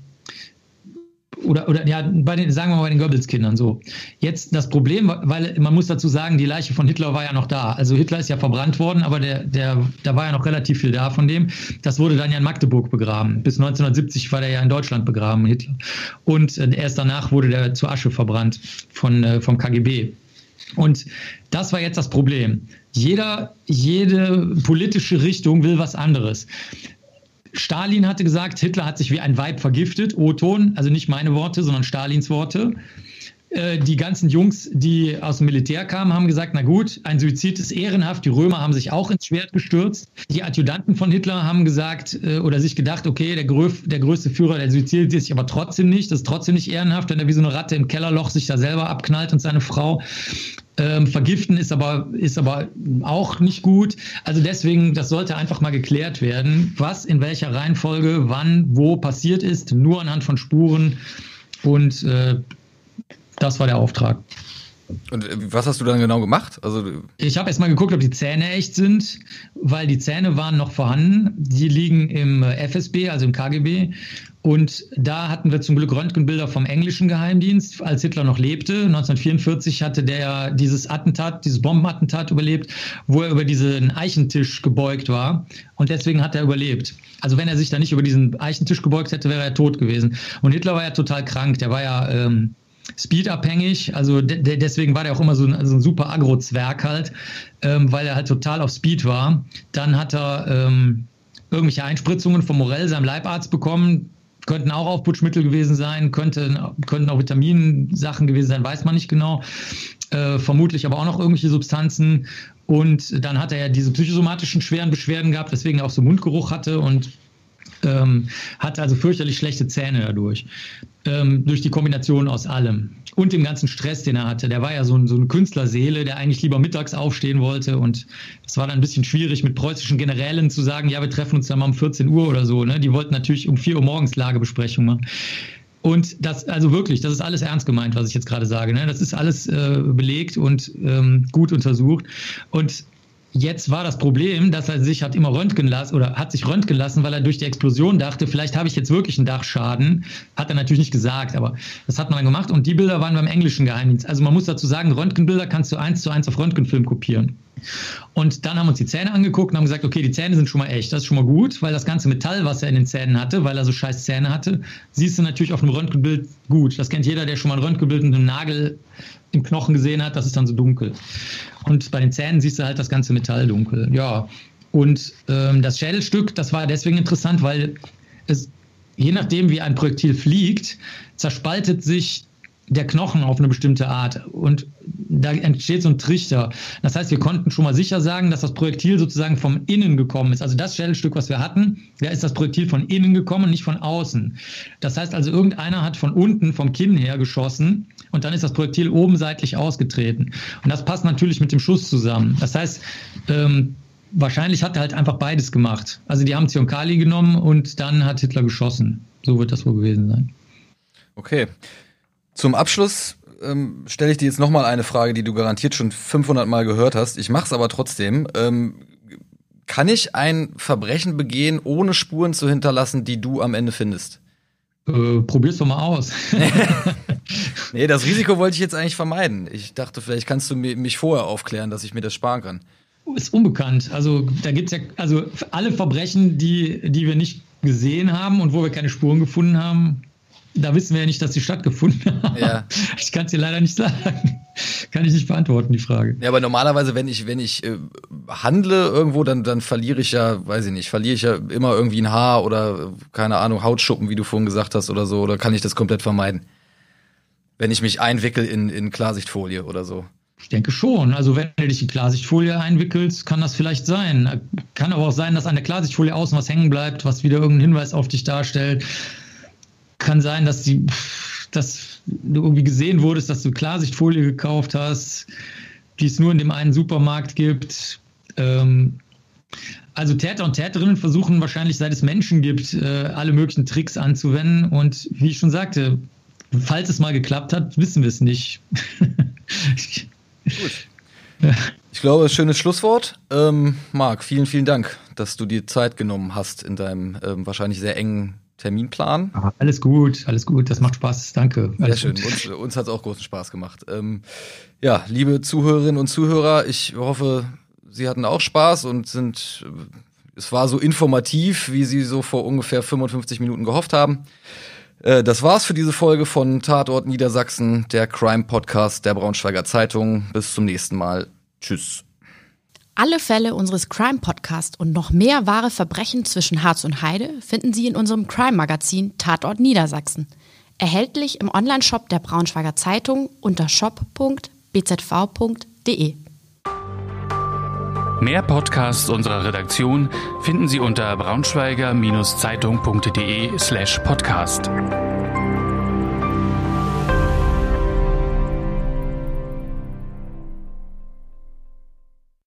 oder, oder ja, bei den, sagen wir mal bei den Goebbels-Kindern so. Jetzt das Problem, weil man muss dazu sagen, die Leiche von Hitler war ja noch da. Also Hitler ist ja verbrannt worden, aber der, der, da war ja noch relativ viel da von dem. Das wurde dann ja in Magdeburg begraben. Bis 1970 war der ja in Deutschland begraben, Hitler. Und äh, erst danach wurde der zur Asche verbrannt von, äh, vom KGB. Und das war jetzt das Problem. Jeder, jede politische Richtung will was anderes. Stalin hatte gesagt, Hitler hat sich wie ein Weib vergiftet. O-Ton, also nicht meine Worte, sondern Stalins Worte. Äh, die ganzen Jungs, die aus dem Militär kamen, haben gesagt, na gut, ein Suizid ist ehrenhaft. Die Römer haben sich auch ins Schwert gestürzt. Die Adjutanten von Hitler haben gesagt äh, oder sich gedacht, okay, der, gröf, der größte Führer, der suizidiert sich aber trotzdem nicht. Das ist trotzdem nicht ehrenhaft, wenn er wie so eine Ratte im Kellerloch sich da selber abknallt und seine Frau. Ähm, vergiften ist aber, ist aber auch nicht gut. Also deswegen, das sollte einfach mal geklärt werden, was in welcher Reihenfolge, wann, wo passiert ist, nur anhand von Spuren. Und äh, das war der Auftrag. Und äh, was hast du dann genau gemacht? Also ich habe erstmal geguckt, ob die Zähne echt sind, weil die Zähne waren noch vorhanden. Die liegen im äh, FSB, also im KGB. Und da hatten wir zum Glück Röntgenbilder vom englischen Geheimdienst, als Hitler noch lebte. 1944 hatte der dieses Attentat, dieses Bombenattentat überlebt, wo er über diesen Eichentisch gebeugt war. Und deswegen hat er überlebt. Also wenn er sich da nicht über diesen Eichentisch gebeugt hätte, wäre er tot gewesen. Und Hitler war ja total krank. Der war ja ähm, speedabhängig. Also de deswegen war der auch immer so ein, also ein super Agro-Zwerg halt, ähm, weil er halt total auf Speed war. Dann hat er ähm, irgendwelche Einspritzungen vom Morell, seinem Leibarzt, bekommen. Könnten auch Aufputschmittel gewesen sein, könnten, könnten auch Vitaminsachen gewesen sein, weiß man nicht genau. Äh, vermutlich aber auch noch irgendwelche Substanzen. Und dann hat er ja diese psychosomatischen schweren Beschwerden gehabt, weswegen er auch so Mundgeruch hatte und ähm, hatte also fürchterlich schlechte Zähne dadurch. Ähm, durch die Kombination aus allem. Und dem ganzen Stress, den er hatte. Der war ja so, ein, so eine Künstlerseele, der eigentlich lieber mittags aufstehen wollte. Und es war dann ein bisschen schwierig, mit preußischen Generälen zu sagen, ja, wir treffen uns dann mal um 14 Uhr oder so. Ne? Die wollten natürlich um 4 Uhr morgens Lagebesprechung machen. Und das, also wirklich, das ist alles ernst gemeint, was ich jetzt gerade sage. Ne? Das ist alles äh, belegt und ähm, gut untersucht. Und Jetzt war das Problem, dass er sich hat immer röntgen lassen oder hat sich röntgen lassen, weil er durch die Explosion dachte, vielleicht habe ich jetzt wirklich einen Dachschaden. Hat er natürlich nicht gesagt, aber das hat man dann gemacht und die Bilder waren beim englischen Geheimdienst. Also man muss dazu sagen, Röntgenbilder kannst du eins zu eins auf Röntgenfilm kopieren. Und dann haben wir uns die Zähne angeguckt und haben gesagt, okay, die Zähne sind schon mal echt, das ist schon mal gut, weil das ganze Metall, was er in den Zähnen hatte, weil er so scheiß Zähne hatte, siehst du natürlich auf einem Röntgenbild gut. Das kennt jeder, der schon mal ein Röntgenbild mit einem Nagel im Knochen gesehen hat, das ist dann so dunkel. Und bei den Zähnen siehst du halt das ganze Metall dunkel. Ja. Und ähm, das Schädelstück, das war deswegen interessant, weil es, je nachdem, wie ein Projektil fliegt, zerspaltet sich der Knochen auf eine bestimmte Art und da entsteht so ein Trichter. Das heißt, wir konnten schon mal sicher sagen, dass das Projektil sozusagen vom Innen gekommen ist. Also das Schädelstück, was wir hatten, da ist das Projektil von innen gekommen, nicht von außen. Das heißt also, irgendeiner hat von unten, vom Kinn her geschossen und dann ist das Projektil oben seitlich ausgetreten. Und das passt natürlich mit dem Schuss zusammen. Das heißt, ähm, wahrscheinlich hat er halt einfach beides gemacht. Also die haben Zionkali genommen und dann hat Hitler geschossen. So wird das wohl gewesen sein. Okay. Zum Abschluss ähm, stelle ich dir jetzt nochmal eine Frage, die du garantiert schon 500 Mal gehört hast. Ich mache es aber trotzdem. Ähm, kann ich ein Verbrechen begehen, ohne Spuren zu hinterlassen, die du am Ende findest? Äh, probier's doch mal aus. nee, das Risiko wollte ich jetzt eigentlich vermeiden. Ich dachte, vielleicht kannst du mich vorher aufklären, dass ich mir das sparen kann. Ist unbekannt. Also da gibt's ja, also alle Verbrechen, die, die wir nicht gesehen haben und wo wir keine Spuren gefunden haben, da wissen wir ja nicht, dass sie stattgefunden haben. Ja. Ich kann es dir leider nicht sagen. Kann ich nicht beantworten, die Frage. Ja, aber normalerweise, wenn ich, wenn ich äh, handle irgendwo, dann, dann verliere ich ja, weiß ich nicht, verliere ich ja immer irgendwie ein Haar oder, keine Ahnung, Hautschuppen, wie du vorhin gesagt hast oder so, oder kann ich das komplett vermeiden? Wenn ich mich einwickel in, in Klarsichtfolie oder so. Ich denke schon. Also wenn du dich in Klarsichtfolie einwickelst, kann das vielleicht sein. Kann aber auch sein, dass an der Klarsichtfolie außen was hängen bleibt, was wieder irgendeinen Hinweis auf dich darstellt kann sein, dass die, dass du irgendwie gesehen wurdest, dass du Klarsichtfolie gekauft hast, die es nur in dem einen Supermarkt gibt. Ähm, also Täter und Täterinnen versuchen wahrscheinlich, seit es Menschen gibt, äh, alle möglichen Tricks anzuwenden. Und wie ich schon sagte, falls es mal geklappt hat, wissen wir es nicht. Gut. Ich glaube, schönes Schlusswort. Ähm, Marc, vielen, vielen Dank, dass du dir Zeit genommen hast in deinem ähm, wahrscheinlich sehr engen Terminplan. Ah, alles gut, alles gut, das macht Spaß, danke. Alles Sehr schön, uns, uns hat es auch großen Spaß gemacht. Ähm, ja, liebe Zuhörerinnen und Zuhörer, ich hoffe, Sie hatten auch Spaß und sind, es war so informativ, wie Sie so vor ungefähr 55 Minuten gehofft haben. Äh, das war's für diese Folge von Tatort Niedersachsen, der Crime Podcast der Braunschweiger Zeitung. Bis zum nächsten Mal. Tschüss. Alle Fälle unseres Crime Podcasts und noch mehr wahre Verbrechen zwischen Harz und Heide finden Sie in unserem Crime Magazin Tatort Niedersachsen. Erhältlich im Onlineshop der Braunschweiger Zeitung unter shop.bzv.de. Mehr Podcasts unserer Redaktion finden Sie unter braunschweiger-zeitung.de slash podcast.